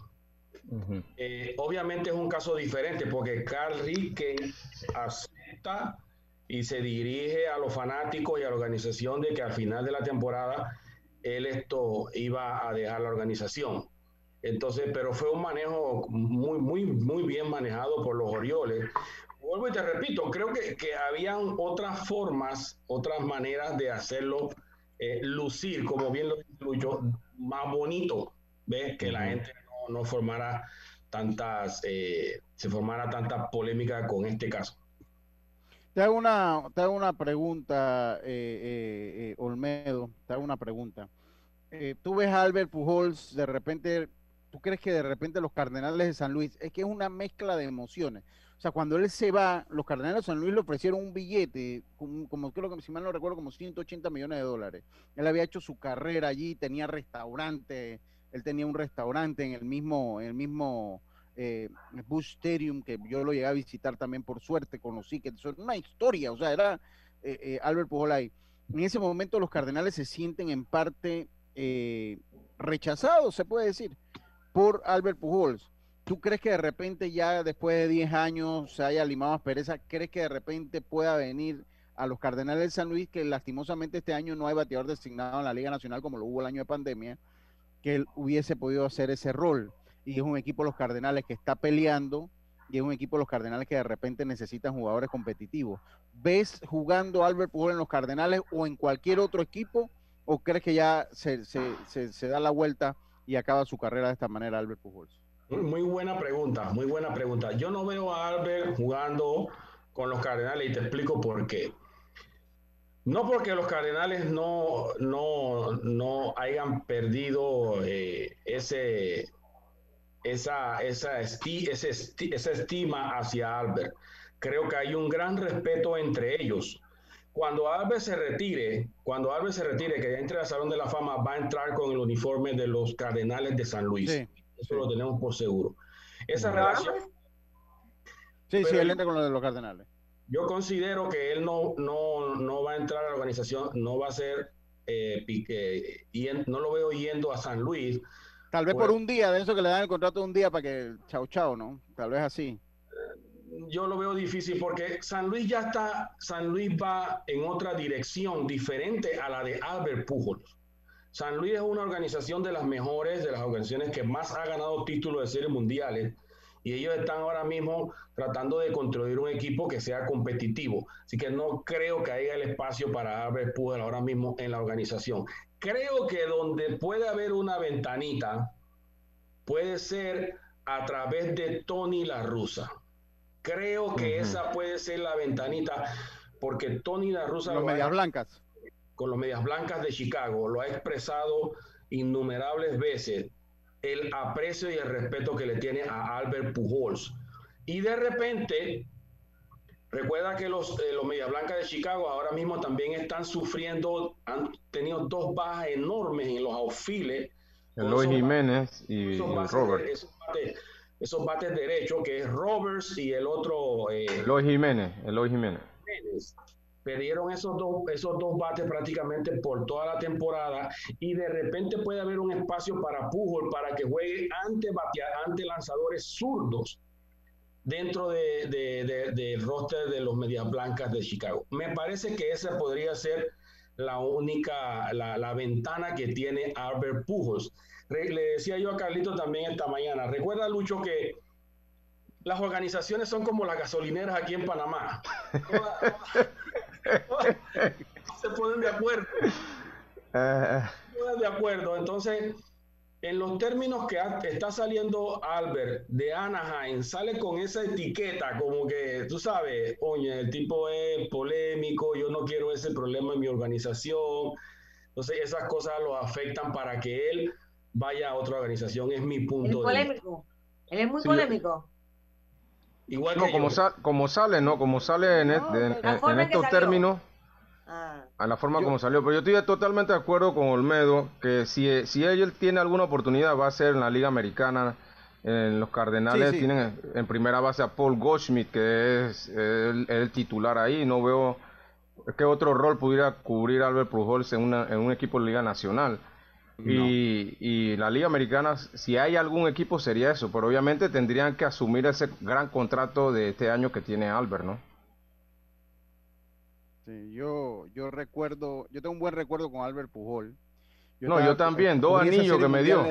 Eh, obviamente es un caso diferente porque Carl Ricken acepta y se dirige a los fanáticos y a la organización de que al final de la temporada él esto iba a dejar la organización. Entonces, pero fue un manejo muy, muy, muy bien manejado por los Orioles. Vuelvo y te repito, creo que, que habían otras formas, otras maneras de hacerlo eh, lucir, como bien lo dijo más bonito, ¿ves? Que la gente no, formara tantas, eh, se formara tanta polémica con este caso. Te hago una, te hago una pregunta, eh, Olmedo, te hago una pregunta. tú ves a Albert Pujols, de repente, ¿tú crees que de repente los Cardenales de San Luis, es que es una mezcla de emociones? O sea, cuando él se va, los Cardenales de San Luis le ofrecieron un billete, como, creo que si mal no recuerdo, como 180 millones de dólares. Él había hecho su carrera allí, tenía restaurante, él tenía un restaurante en el mismo, en el mismo eh, Stadium, que yo lo llegué a visitar también por suerte, conocí, que es una historia, o sea, era eh, eh, Albert Pujol ahí. En ese momento los Cardenales se sienten en parte rechazados, se puede decir, por Albert Pujols ¿Tú crees que de repente ya después de 10 años se haya limado pereza? ¿Crees que de repente pueda venir a los Cardenales de San Luis, que lastimosamente este año no hay bateador designado en la Liga Nacional como lo hubo el año de pandemia, que él hubiese podido hacer ese rol? Y es un equipo los Cardenales que está peleando y es un equipo los Cardenales que de repente necesitan jugadores competitivos. ¿Ves jugando Albert Pujol en los Cardenales o en cualquier otro equipo? ¿O crees que ya se, se da la vuelta y acaba su carrera de esta manera Albert Pujols? Muy buena pregunta, muy buena pregunta. Yo no veo a Albert jugando con los Cardenales y te explico por qué. No porque los Cardenales no, no, no hayan perdido eh, ese, esa, esa, esa estima hacia Albert. Creo que hay un gran respeto entre ellos. Cuando Albert se retire, cuando Albert se retire, que entre al Salón de la Fama, va a entrar con el uniforme de los Cardenales de San Luis. Sí. Eso lo tenemos por seguro. Esa relación. Sí, sí, él entra con lo de los Cardenales. Yo considero que él no, no, no va a entrar a la organización, no va a ser eh, pique, y no lo veo yendo a San Luis. Tal vez por pues un día, de eso que le dan el contrato de un día para que chao chao, ¿no? Tal vez así. Yo lo veo difícil porque San Luis ya está, San Luis va en otra dirección diferente a la de Albert Pujols. San Luis es una organización de las mejores, de las organizaciones que más ha ganado títulos de series mundiales y ellos están ahora mismo tratando de construir un equipo que sea competitivo. Así que no creo que haya el espacio para Albert Pujol ahora mismo en la organización. Creo que donde puede haber una ventanita puede ser a través de Tony La Russa. Creo que esa puede ser la ventanita porque Tony La Russa... Los medias blancas con los Medias Blancas de Chicago, lo ha expresado innumerables veces el aprecio y el respeto que le tiene a Albert Pujols. Y de repente, recuerda que los, eh, los Medias Blancas de Chicago ahora mismo también están sufriendo, han tenido dos bajas enormes en los outfields. Eloy Jiménez y Robert. Esos, bates, derechos, que es Roberts y el otro... Eh, Eloy Jiménez, Eloy Jiménez perdieron esos dos, esos dos bates prácticamente por toda la temporada y de repente puede haber un espacio para Pujol para que juegue ante, ante lanzadores zurdos dentro del de, roster de los Medias Blancas de Chicago. Me parece que esa podría ser la única, la, la ventana que tiene Albert Pujols. Le decía yo a Carlito también esta mañana, recuerda Lucho que las organizaciones son como las gasolineras aquí en Panamá. se ponen de acuerdo. Se ponen de acuerdo. Entonces, en los términos que está saliendo Albert de Anaheim, sale con esa etiqueta, como que, tú sabes, oye, el tipo es polémico, yo no quiero ese problema en mi organización. Entonces, esas cosas lo afectan para que él vaya a otra organización, es mi punto de vista. Él es muy polémico. Igual no, como, como sale, ¿no? Como sale en, estos términos, ah. a la forma como salió. Pero yo estoy totalmente de acuerdo con Olmedo que si, si él tiene alguna oportunidad va a ser en la Liga Americana. En los Cardenales tienen en primera base a Paul Goldschmidt, que es el, titular ahí. No veo qué otro rol pudiera cubrir Albert Pujols en, en un equipo de Liga Nacional. Y, la Liga Americana, si hay algún equipo, sería eso, pero obviamente tendrían que asumir ese gran contrato de este año que tiene Albert, ¿no? Sí, yo, yo recuerdo, yo tengo un buen recuerdo con Albert Pujol. no, yo también, dos anillos que me dio.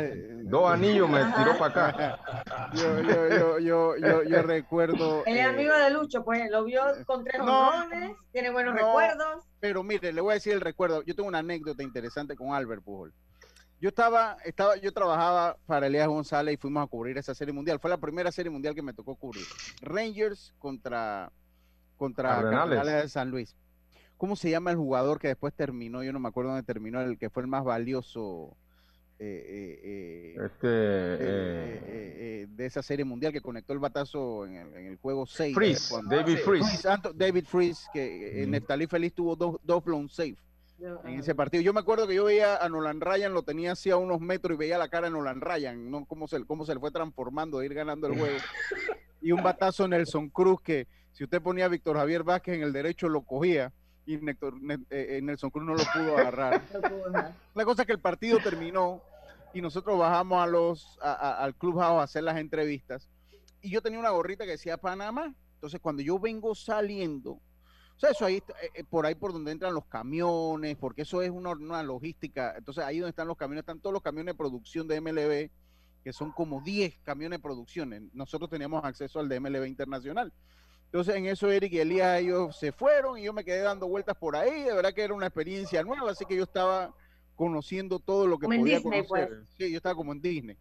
Dos anillos me (laughs) tiró para acá. (laughs) yo, yo, yo, yo, yo, recuerdo. El amigo de Lucho, pues lo vio con tres no, tiene buenos recuerdos. Pero mire, le voy a decir el recuerdo. Yo tengo una anécdota interesante con Albert Pujol. Yo estaba, estaba, yo trabajaba para Elías González y fuimos a cubrir esa serie mundial. Fue la primera serie mundial que me tocó cubrir. Rangers contra, contra Cardenales de San Luis. ¿Cómo se llama el jugador que después terminó? Yo no me acuerdo dónde terminó, el que fue el más valioso eh, eh, eh, este, de esa serie mundial que conectó el batazo en el, juego 6. David Freeze. David Freeze, que en Neftalí Feliz tuvo dos, dos blown safe en ese partido. Yo me acuerdo que yo veía a Nolan Ryan, lo tenía así a unos metros y veía la cara de Nolan Ryan, ¿no? Cómo se, cómo se le fue transformando de ir ganando el juego. (laughs) y un batazo Nelson Cruz que si usted ponía a Víctor Javier Vázquez en el derecho lo cogía y eh, eh, Nelson Cruz (laughs) no lo pudo agarrar. la cosa es que el partido terminó y nosotros bajamos a los a, al clubhouse a hacer las entrevistas y yo tenía una gorrita que decía Panamá. Entonces cuando yo vengo saliendo sea, eso ahí, eh, eh, por ahí por donde entran los camiones, porque eso es una, logística. Entonces, ahí donde están los camiones, están todos los camiones de producción de MLB, que son como 10 camiones de producción. Nosotros teníamos acceso al de MLB Internacional. Entonces, en eso Eric y Elías, ellos se fueron y yo me quedé dando vueltas por ahí. De verdad que era una experiencia nueva, así que yo estaba conociendo todo lo que podía conocer. Pues. Sí, yo estaba como en Disney.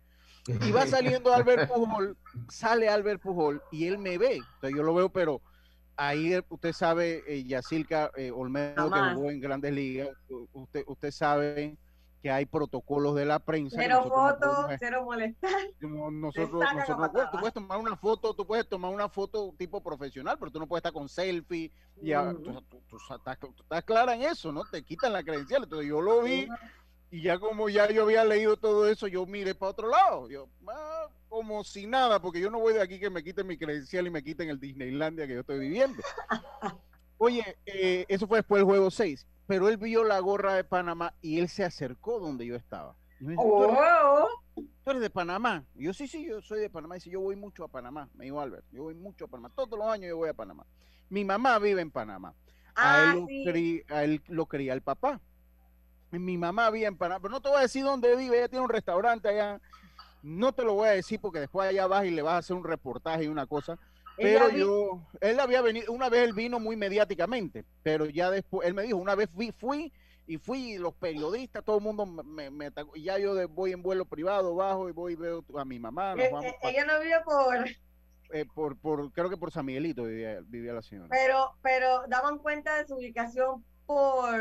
(laughs) Y va saliendo Albert Pujol, sale Albert Pujol y él me ve. Entonces yo lo veo, pero ahí usted sabe, eh, Yacilca eh, Olmedo, que jugó en grandes ligas, usted, usted sabe que hay protocolos de la prensa. Cero fotos, cero molestar. (laughs) nosotros, nosotros tú puedes tomar una foto, tú puedes tomar una foto tipo profesional, pero tú no puedes estar con selfie. Y tú, estás, clara en eso, ¿no? Te quitan la credencial. Entonces yo lo vi y ya como ya yo había leído todo eso, yo miré para otro lado. Yo, ah, como si nada, porque yo no voy de aquí que me quiten mi credencial y me quiten el Disneylandia que yo estoy viviendo. (laughs) Oye, eh, eso fue después del juego 6, pero él vio la gorra de Panamá y él se acercó donde yo estaba. oh. ¿Tú, eres, de Panamá? Y yo, sí, sí, yo soy de Panamá. Y dice, yo voy mucho a Panamá. Me dijo Albert, yo voy mucho a Panamá. Todos los años yo voy a Panamá. Mi mamá vive en Panamá. a, él ah, a él lo cría el papá mi mamá vive en Panamá, pero no te voy a decir dónde vive, ella tiene un restaurante allá. No te lo voy a decir porque después allá vas y le vas a hacer un reportaje y una cosa. Pero yo, él había venido, una vez él vino muy mediáticamente, pero ya después, él me dijo, una vez fui, fui y fui, los periodistas, todo el mundo me, me ya yo voy en vuelo privado, bajo y voy y veo a mi mamá. Eh, eh, ella no vive por... Eh, por, por, creo que por San Miguelito vivía, vivía la señora. Pero, pero daban cuenta de su ubicación por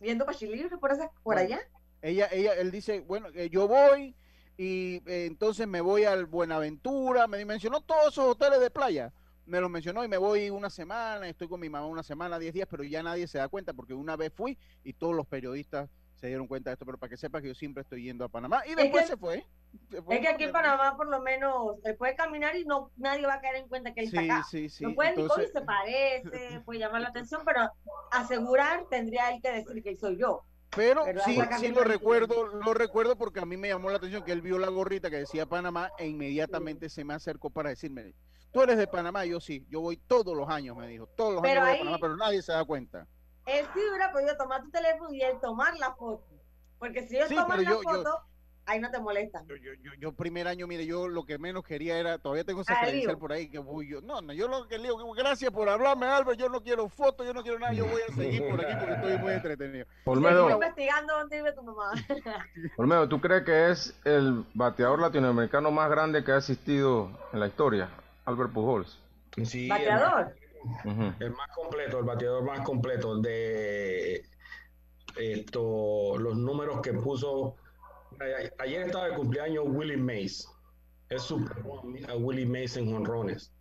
viendo Pachilillo por, esa, por allá. Ella, ella, él dice, bueno, eh, yo voy y eh, entonces me voy al Buenaventura, me mencionó todos esos hoteles de playa, me lo mencionó y me voy una semana, estoy con mi mamá una semana, diez días, pero ya nadie se da cuenta porque una vez fui y todos los periodistas se dieron cuenta de esto, pero para que sepa que yo siempre estoy yendo a Panamá y después se, fue, Es que aquí en Panamá por lo menos se puede caminar y no nadie va a caer en cuenta que él está acá. Sí, sí, no puede Entonces... se parece, (laughs) puede llamar la atención, pero asegurar tendría él que decir que soy yo. Pero, sí, sí lo recuerdo, lo recuerdo porque a mí me llamó la atención que él vio la gorrita que decía Panamá e inmediatamente se me acercó para decirme, tú eres de Panamá, yo sí, yo voy todos los años, me dijo, todos los años voy a Panamá, pero nadie se da cuenta él sí hubiera podido tomar tu teléfono y él tomar la foto. Porque si ellos toman la foto, ahí no te molesta. Yo, yo, yo, primer año, mire, yo lo que menos quería era, todavía tengo esa credencial por ahí que voy yo. No, no, yo lo que le digo, gracias por hablarme, Albert, yo no quiero fotos, yo no quiero nada, yo voy a seguir por aquí porque estoy muy entretenido. Olmedo. Estoy investigando dónde vive tu mamá. (laughs) Olmedo, ¿tú crees que es el bateador latinoamericano más grande que ha existido en la historia? Albert Pujols. Sí, ¿Bateador? El más completo, el bateador más completo de esto, los números que puso. Ayer estaba de cumpleaños Willie Mays. es super a Willie Mays en jonrones.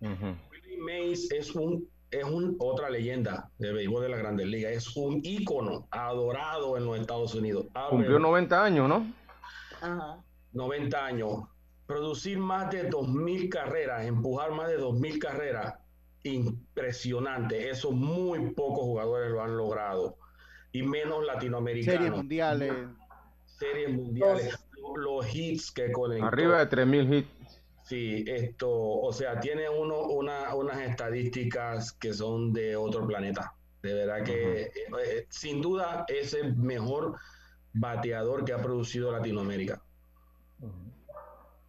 Willie Mays es un es un, otra leyenda de béisbol de la Grandes Ligas. Es un ícono adorado en los Estados Unidos. Cumplió 90 años, ¿no? Ajá. 90 años. Producir más de 2.000 carreras, empujar más de 2.000 carreras. Impresionante. Eso muy pocos jugadores lo han logrado. Y menos latinoamericanos. Series mundiales. Series mundiales. Los hits que conectó. Arriba de 3.000 hits. Sí, esto, o sea, tiene uno una, unas estadísticas que son de otro planeta. De verdad que, eh, eh, sin duda, es el mejor bateador que ha producido Latinoamérica.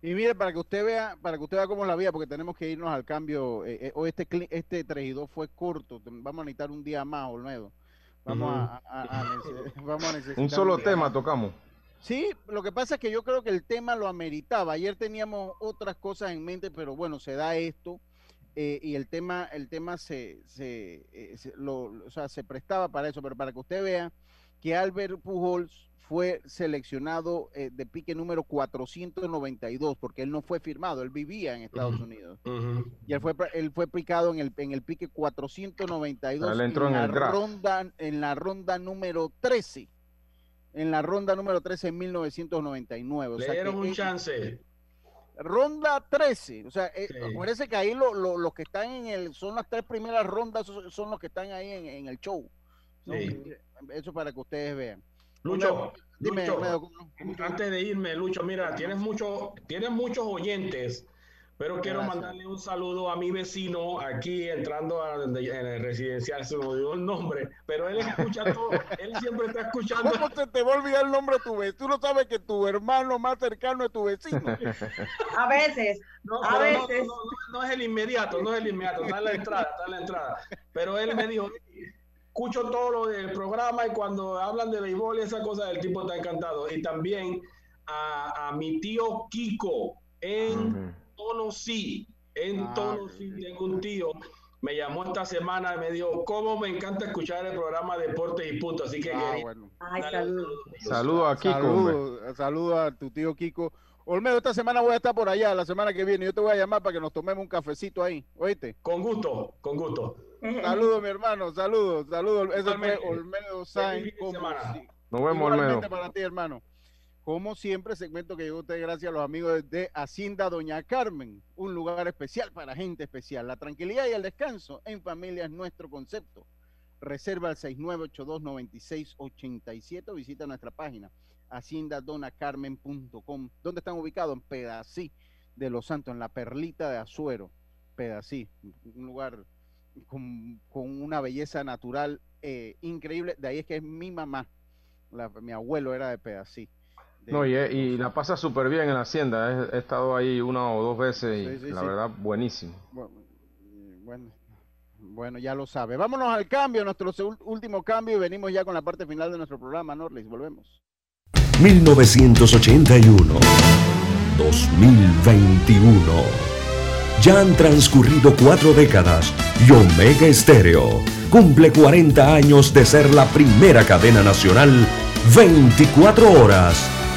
Y mire, para que usted vea, para que usted vea cómo la vía, porque tenemos que irnos al cambio. Eh, hoy este este 3 y 2 fue corto. Vamos a necesitar un día más, Olmedo. (laughs) Vamos, a, vamos a necesitar. Un solo tema tocamos. Sí, lo que pasa es que yo creo que el tema lo ameritaba. Ayer teníamos otras cosas en mente, pero bueno, se da esto eh, y el tema, el tema se, se, eh, lo, o sea, se prestaba para eso, pero para que usted vea que Albert Pujols fue seleccionado eh, de pique número 492, porque él no fue firmado, él vivía en Estados Unidos. Y él fue, él fue picado en el, en el pique 492 entró en, la ronda, en la ronda número 13 en la ronda número 13 en 1999. Le dieron un chance. Ronda 13, o sea, eh, acuérdense que ahí los que están en el, son las tres primeras rondas, son los que están ahí en, el show. Eso para que ustedes vean. Lucho, dime, antes de irme, Lucho, mira, tienes, mucho, tienes muchos oyentes pero quiero mandarle un saludo a mi vecino aquí entrando en el residencial, se me olvidó el nombre, pero él escucha todo, él siempre está escuchando. ¿Cómo se te va a olvidar el nombre de tu vecino? Tú no sabes que tu hermano más cercano es tu vecino. A veces, no, a veces. No, es el inmediato, no es el inmediato, está en la entrada, está en la entrada. Pero él me dijo, escucho todo lo del programa y cuando hablan de béisbol y esa cosa, el tipo está encantado. Y también a, mi tío Kiko en tono sí, en ah, tono sí tengo un tío. Me llamó esta semana y me dijo, ¿cómo me encanta escuchar el programa Deportes y Punto? Así que... Ah, saludos a Kiko. Saludos a tu tío Kiko. Olmedo, esta semana voy a estar por allá, la semana que viene. Yo te voy a llamar para que nos tomemos un cafecito ahí, ¿oíste? Con gusto, con gusto. Saludos, mi hermano, saludos, saludos. Eso fue Olmedo Sainz. Nos vemos, Olmedo. para ti, hermano. Como siempre, segmento que llegó a gracias a los amigos de Hacienda Doña Carmen, un lugar especial para gente especial. La tranquilidad y el descanso en familia es nuestro concepto. Reserva al 6982-9687 visita nuestra página haciendadonacarmen.com. ¿Dónde están ubicados? En Pedací de Los Santos, en la Perlita de Azuero. Pedací, un lugar con, una belleza natural eh, increíble. De ahí es que es mi mamá. mi abuelo era de Pedací. No, y, la pasa súper bien en la hacienda. He, estado ahí una o dos veces y la verdad, buenísimo. Bueno, bueno, ya lo sabe. Vámonos al cambio, nuestro último cambio, y venimos ya con la parte final de nuestro programa, Norlis. Volvemos. 1981. 2021. Ya han transcurrido cuatro décadas y Omega Estéreo cumple 40 años de ser la primera cadena nacional 24 horas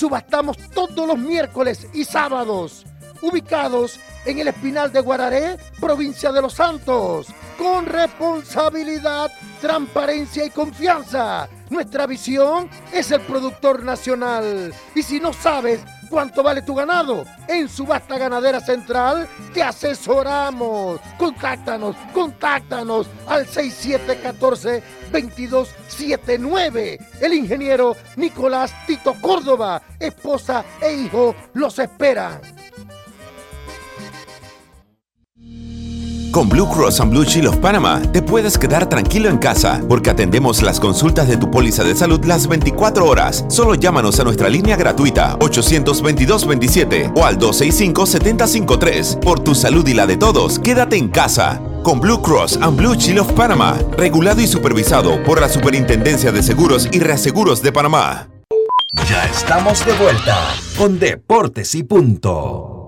Subastamos todos los miércoles y sábados, ubicados en el Espinal de Guararé, provincia de Los Santos, con responsabilidad, transparencia y confianza. Nuestra visión es el productor nacional. Y si no sabes cuánto vale tu ganado, en Subasta Ganadera Central te asesoramos. Contáctanos, contáctanos al 6714-2279. El ingeniero Nicolás Tito Córdoba, esposa e hijo los esperan. Con Blue Cross and Blue Shield of Panama te puedes quedar tranquilo en casa porque atendemos las consultas de tu póliza de salud las 24 horas. Solo llámanos a nuestra línea gratuita 822-27 o al 265-753. Por tu salud y la de todos, quédate en casa. Con Blue Cross and Blue Shield of Panama, regulado y supervisado por la Superintendencia de Seguros y Reaseguros de Panamá. Ya estamos de vuelta con Deportes y Punto.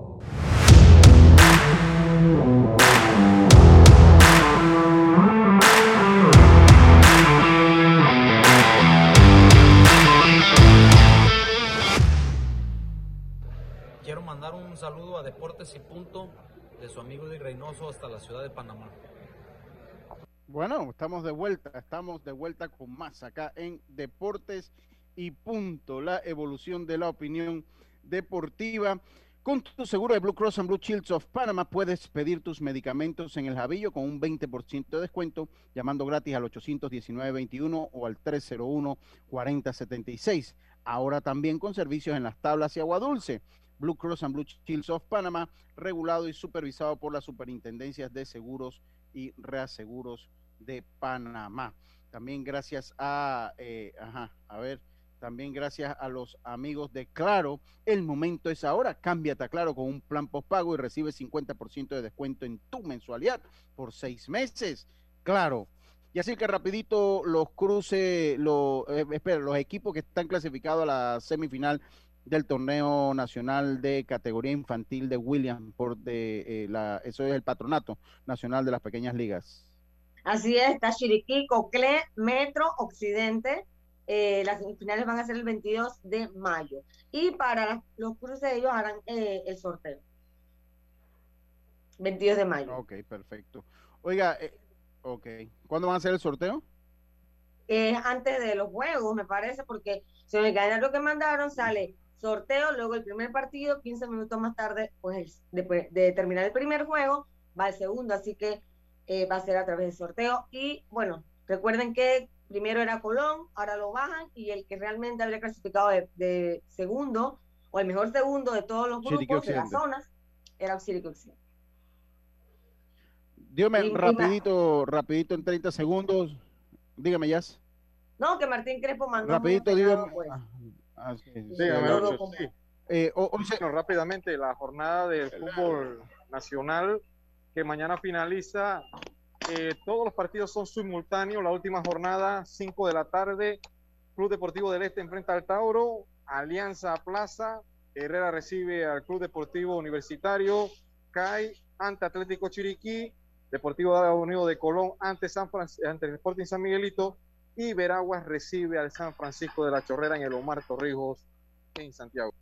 Amigo de Reynoso hasta la ciudad de Panamá. Bueno, estamos de vuelta, estamos de vuelta con más acá en Deportes y Punto, la evolución de la opinión deportiva. Con tu seguro de Blue Cross and Blue Shields of Panama puedes pedir tus medicamentos en el Javillo con un 20% de descuento llamando gratis al 819-21 o al 301-4076. Ahora también con servicios en las tablas y agua dulce. Blue Cross and Blue Shields of Panama, regulado y supervisado por las superintendencias de seguros y reaseguros de Panamá. También gracias a, eh, a ver, también gracias a los amigos de Claro, el momento es ahora. Cámbiate a Claro con un plan postpago y recibe 50% de descuento en tu mensualidad por seis meses. Claro. Y así que rapidito los cruces, los, eh, espera, los equipos que están clasificados a la semifinal del torneo nacional de categoría infantil de William por de eh, la eso es el patronato nacional de las pequeñas ligas. Así es, está Chiriquí, Cocle, Metro, Occidente. Eh, las semifinales van a ser el 22 de mayo. Y para los cruces ellos harán eh, el sorteo. 22 de mayo. Ok, perfecto. Oiga, ok. ¿Cuándo van a hacer el sorteo? Es antes de los juegos, me parece, porque si el lo que mandaron sale sorteo, luego el primer partido, 15 minutos más tarde, pues después de terminar el primer juego, va el segundo, así que eh, va a ser a través del sorteo. Y bueno, recuerden que primero era Colón, ahora lo bajan y el que realmente habría clasificado de, segundo o el mejor segundo de todos los grupos de las zonas era Occidente Occidente. Dígame rapidito, rapidito en 30 segundos. Dígame, Jazz. No, que Martín Crespo mandó. Rapidito, dígame. Pues. Eh, rápidamente, la jornada del fútbol nacional que mañana finaliza. Eh, todos los partidos son simultáneos. La última jornada, 5 de la tarde. Club Deportivo del Este enfrenta al Tauro. Alianza Plaza. Herrera recibe al Club Deportivo Universitario. CAI ante Atlético Chiriquí. Deportivo Unido de Colón ante, San ante el Sporting San Miguelito y Veraguas recibe al San Francisco de la Chorrera en el Omar Torrijos en Santiago.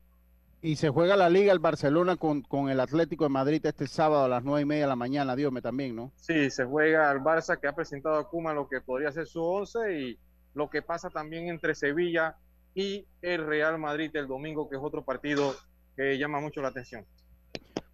Y se juega la liga el Barcelona con, con, el Atlético de Madrid este sábado a las nueve y media de la mañana, Dios también, ¿no? Sí, se juega el Barça que ha presentado a Kuma lo que podría ser su once y lo que pasa también entre Sevilla y el Real Madrid el domingo, que es otro partido que llama mucho la atención.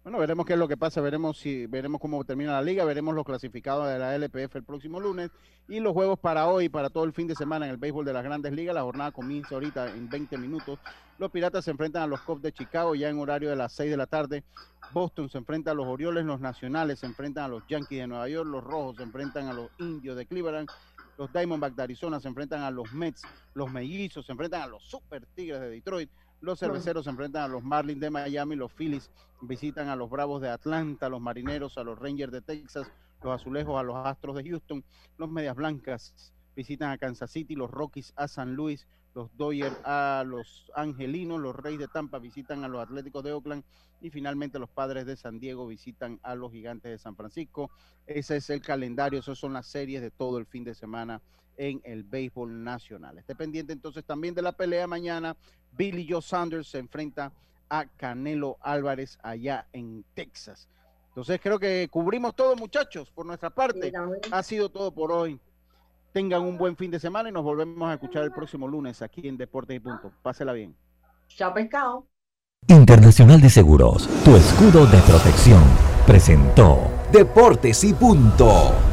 Bueno, veremos qué es lo que pasa, veremos si veremos cómo termina la liga, veremos los clasificados de la LPF el próximo lunes y los juegos para hoy, para todo el fin de semana en el béisbol de las Grandes Ligas. La jornada comienza ahorita en 20 minutos. Los Piratas se enfrentan a los Cubs de Chicago ya en horario de las 6 de la tarde. Boston se enfrenta a los Orioles, los Nacionales se enfrentan a los Yankees de Nueva York, los Rojos se enfrentan a los Indios de Cleveland. Los Diamondbacks de Arizona se enfrentan a los Mets, los Mellizos se enfrentan a los Super Tigres de Detroit, los cerveceros se enfrentan a los Marlins de Miami, los Phillies visitan a los Bravos de Atlanta, los Marineros a los Rangers de Texas, los Azulejos a los Astros de Houston, los Medias Blancas visitan a Kansas City, los Rockies a San Luis, los Dodgers a los Angelinos, los Reyes de Tampa visitan a los Atléticos de Oakland y finalmente los Padres de San Diego visitan a los Gigantes de San Francisco. Ese es el calendario, esas son las series de todo el fin de semana en el béisbol nacional. Esté pendiente entonces también de la pelea mañana. Billy Joe Sanders se enfrenta a Canelo Álvarez allá en Texas. Entonces creo que cubrimos todo, muchachos, por nuestra parte. Ha sido todo por hoy. Tengan un buen fin de semana y nos volvemos a escuchar el próximo lunes aquí en Deportes y Punto. Pásela bien. Chao, pescado. Internacional de Seguros, tu escudo de protección, presentó Deportes y Punto.